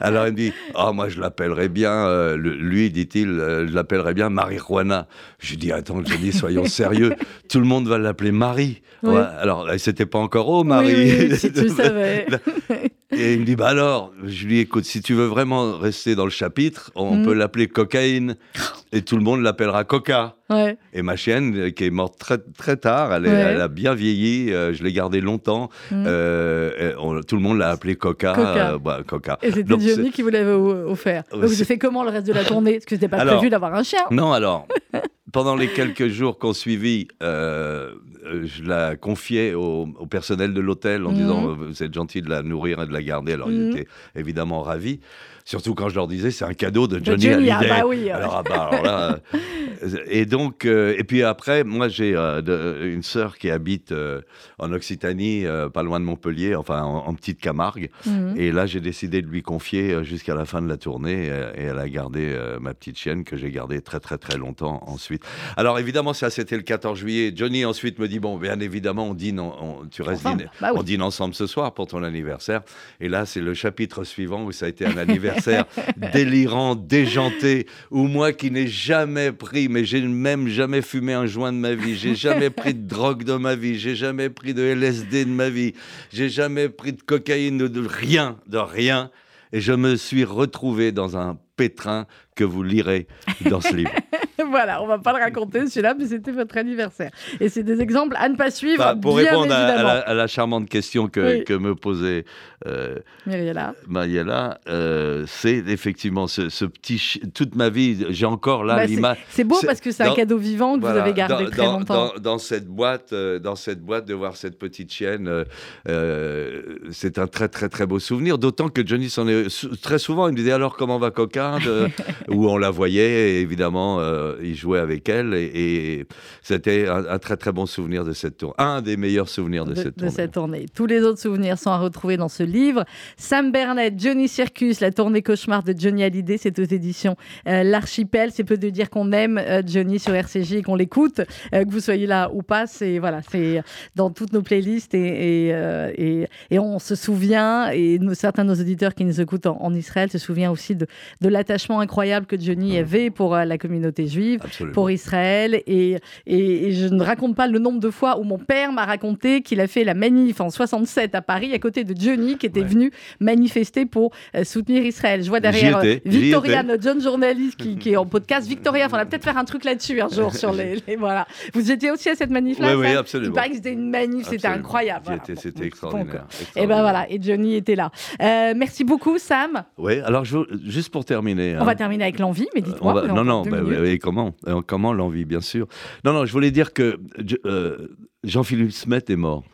Alors il me dit, ah moi je l'appellerais bien, euh, lui dit-il, euh, je l'appellerais bien Marijuana. Je lui dis, attends, je dis, soyons sérieux, tout le monde va l'appeler Marie. Oui. Ouais, alors c'était pas encore oh Marie. Oui, oui, si tu savais. Et il me dit, bah alors, je lui dis, écoute, si tu veux vraiment rester dans le chapitre, on Mm. peut l'appeler cocaïne. Et tout le monde l'appellera Coca. Ouais. Et ma chienne, qui est morte très, très tard, elle, est- Ouais. elle a bien vieilli, euh, je l'ai gardée longtemps. Mm. Euh, on- tout le monde l'a appelée Coca. Coca. euh, bah, Coca. Et c'était Donc, Johnny qui vous l'avait offert. Ouais, vous avez fait comment le reste de la tournée Parce que c'était pas Alors- prévu d'avoir un chien. Non, alors, pendant les quelques jours qu'on suivit, euh, euh, je la confiais au, au personnel de l'hôtel en Mhm. disant euh, Vous êtes gentil de la nourrir et de la garder. Alors, Mhm. ils étaient évidemment ravis. Surtout quand je leur disais C'est un cadeau de De Johnny, Johnny, ah Hallyday. bah oui, ouais. Alors, ah bah, alors là, euh, et donc, euh, et puis après, moi, j'ai euh, de- une sœur qui habite euh, en Occitanie, pas loin de Montpellier, enfin, en, en petite Camargue. Mhm. Et là, j'ai décidé de lui confier jusqu'à la fin de la tournée. Et elle a gardé ma petite chienne que j'ai gardée très, très, très longtemps ensuite. Alors, évidemment, ça, c'était le 14 juillet. Johnny, ensuite, me dit Bon, bien évidemment, on dîne, on- on- tu restes dîner- Bah oui. on dîne ensemble ce soir pour ton anniversaire. Et là, c'est le chapitre suivant où ça a été un anniversaire délirant, déjanté, où moi qui n'ai jamais pris, mais j'ai même jamais fumé un joint de ma vie, j'ai jamais pris de drogue de ma vie, j'ai jamais pris de LSD de ma vie, j'ai jamais pris de cocaïne, de, de rien, de rien. Et je me suis retrouvé dans un pétrin que vous lirez dans ce livre. voilà, on va pas le raconter celui-là, mais c'était votre anniversaire. Et c'est des exemples à ne pas suivre, Enfin, pour bien répondre à, la, à la charmante question que, Oui. que me posait euh. Mariella, euh, c'est effectivement ce, ce petit. chi- Toute ma vie, j'ai encore là Bah, l'image. c'est beau parce que c'est un cadeau vivant que Voilà, vous avez gardé dans, très dans- longtemps. Dans, cette boîte, euh, dans cette boîte, de voir cette petite chienne, euh, c'est un très très très beau souvenir. D'autant que Johnny s'en est très souvent. Il me disait alors comment va Coca, de- où on la voyait. Évidemment, euh, il jouait avec elle et, et c'était un, un très très bon souvenir de cette tournée, un des meilleurs souvenirs de, de, cette de tournée. cette tournée. Tous les autres souvenirs sont à retrouver dans ce livre. Sam Bernett, Johnny Circus, la tournée cauchemar de Johnny Hallyday, c'est aux éditions euh, L'Archipel. C'est peu de dire qu'on aime euh, Johnny sur RCJ et qu'on l'écoute, euh, que vous soyez là ou pas. C'est voilà, c'est dans toutes nos playlists et, et, euh, on se souvient, et certains de nos auditeurs qui nous écoutent en, en Israël se souviennent aussi de, de l'attachement incroyable que Johnny avait pour euh, la communauté juive Absolument. pour Israël. Et, et, et je ne raconte pas le nombre de fois où mon père m'a raconté qu'il a fait la manif en 67 à Paris à côté de Johnny qui était Ouais. venu manifester pour euh, soutenir Israël. Je vois derrière euh, Victoria, notre jeune journaliste qui, qui est en podcast. Victoria, il faudra peut-être faire un truc là-dessus un jour sur les, les- voilà. Vous étiez aussi à cette manif-là Oui, oui, absolument. Il paraît que c'était une manif, c'était incroyable. Voilà. C'était Donc, extraordinaire. Et ben extraordinaire. voilà, et Johnny était là. Euh, merci beaucoup, Sam. Oui, alors je juste pour terminer. On hein, va terminer avec l'envie, mais dites-moi. on va- on non, non, bah, oui, comment Euh, Comment l'envie, bien sûr. Non, non, je voulais dire que euh, Jean-Philippe Smet est mort.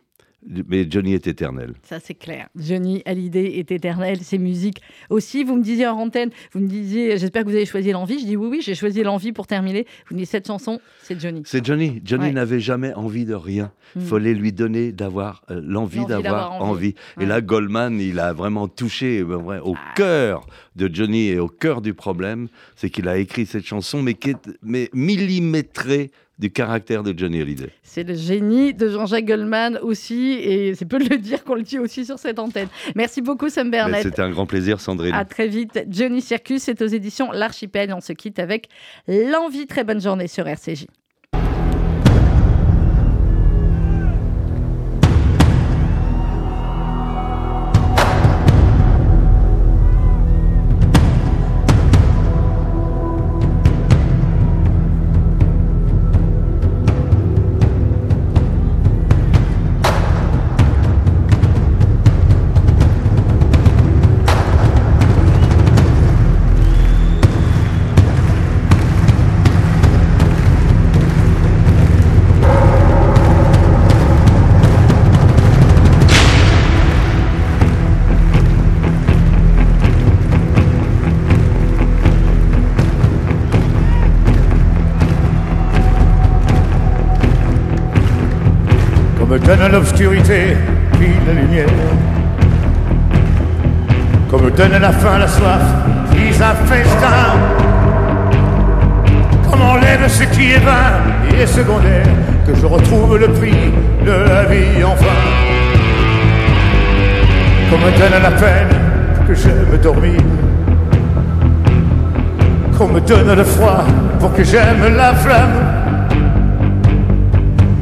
Mais Johnny est éternel. Ça, c'est clair. Johnny Hallyday est éternel. Ses musiques aussi. Vous me disiez en antenne, vous me disiez, j'espère que vous avez choisi l'envie. Je dis oui, oui, j'ai choisi l'envie pour terminer. Vous me dites cette chanson, c'est Johnny. C'est Johnny. Johnny Ouais. n'avait jamais envie de rien. Hmm. fallait lui donner d'avoir euh, l'envie L'envie d'avoir d'avoir envie. envie. Et là, Goldman, il a vraiment touché euh, au Ah. cœur de Johnny et au cœur du problème. C'est qu'il a écrit cette chanson, mais qui est mais millimétrée du caractère de Johnny Hallyday. C'est le génie de Jean-Jacques Goldman aussi. Et c'est peu de le dire qu'on le dit aussi sur cette antenne. Merci beaucoup, Sam Mais Bernett. C'était un grand plaisir, Sandrine. À très vite. Johnny Circus, c'est aux éditions L'Archipel. On se quitte avec l'envie. Très bonne journée sur RCJ. Donne l'obscurité, puis la lumière. Comme donne la faim, la soif, puis un festin. Comme enlève ce qui est vain et secondaire, que je retrouve le prix de la vie enfin. Comme donne la peine, que j'aime dormir. Qu'on me donne le froid pour que j'aime la flamme.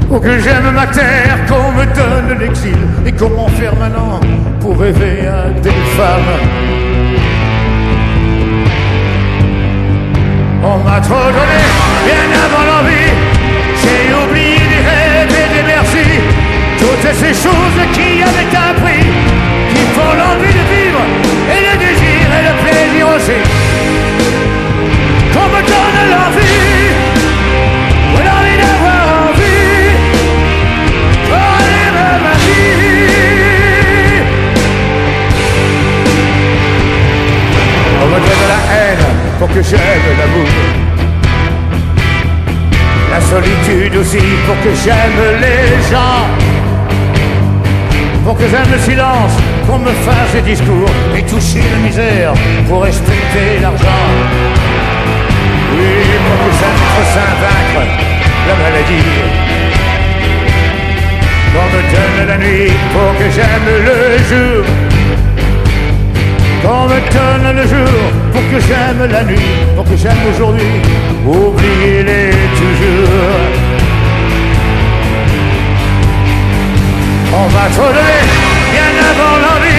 Pour que j'aime ma terre, qu'on me donne l'exil et qu'on m'enferme maintenant pour rêver à des femmes? On m'a trop donné, bien avant l'envie. J'ai oublié des rêves et des merci. Toutes ces choses qui avaient un prix, qui font l'envie de vivre et le désir et le plaisir aussi. Qu'on me donne l'envie, que j'aime l'amour. La solitude aussi pour que j'aime les gens. Pour que j'aime le silence, qu'on me fasse des discours et toucher la misère pour respecter l'argent. Oui, pour que j'aime sain vaincre la maladie. Qu'on me donne la nuit pour que j'aime le jour. Qu'on me donne le jour pour que j'aime la nuit, pour que j'aime aujourd'hui, oubliez-les toujours. On m'a trop donné, bien avant l'envie.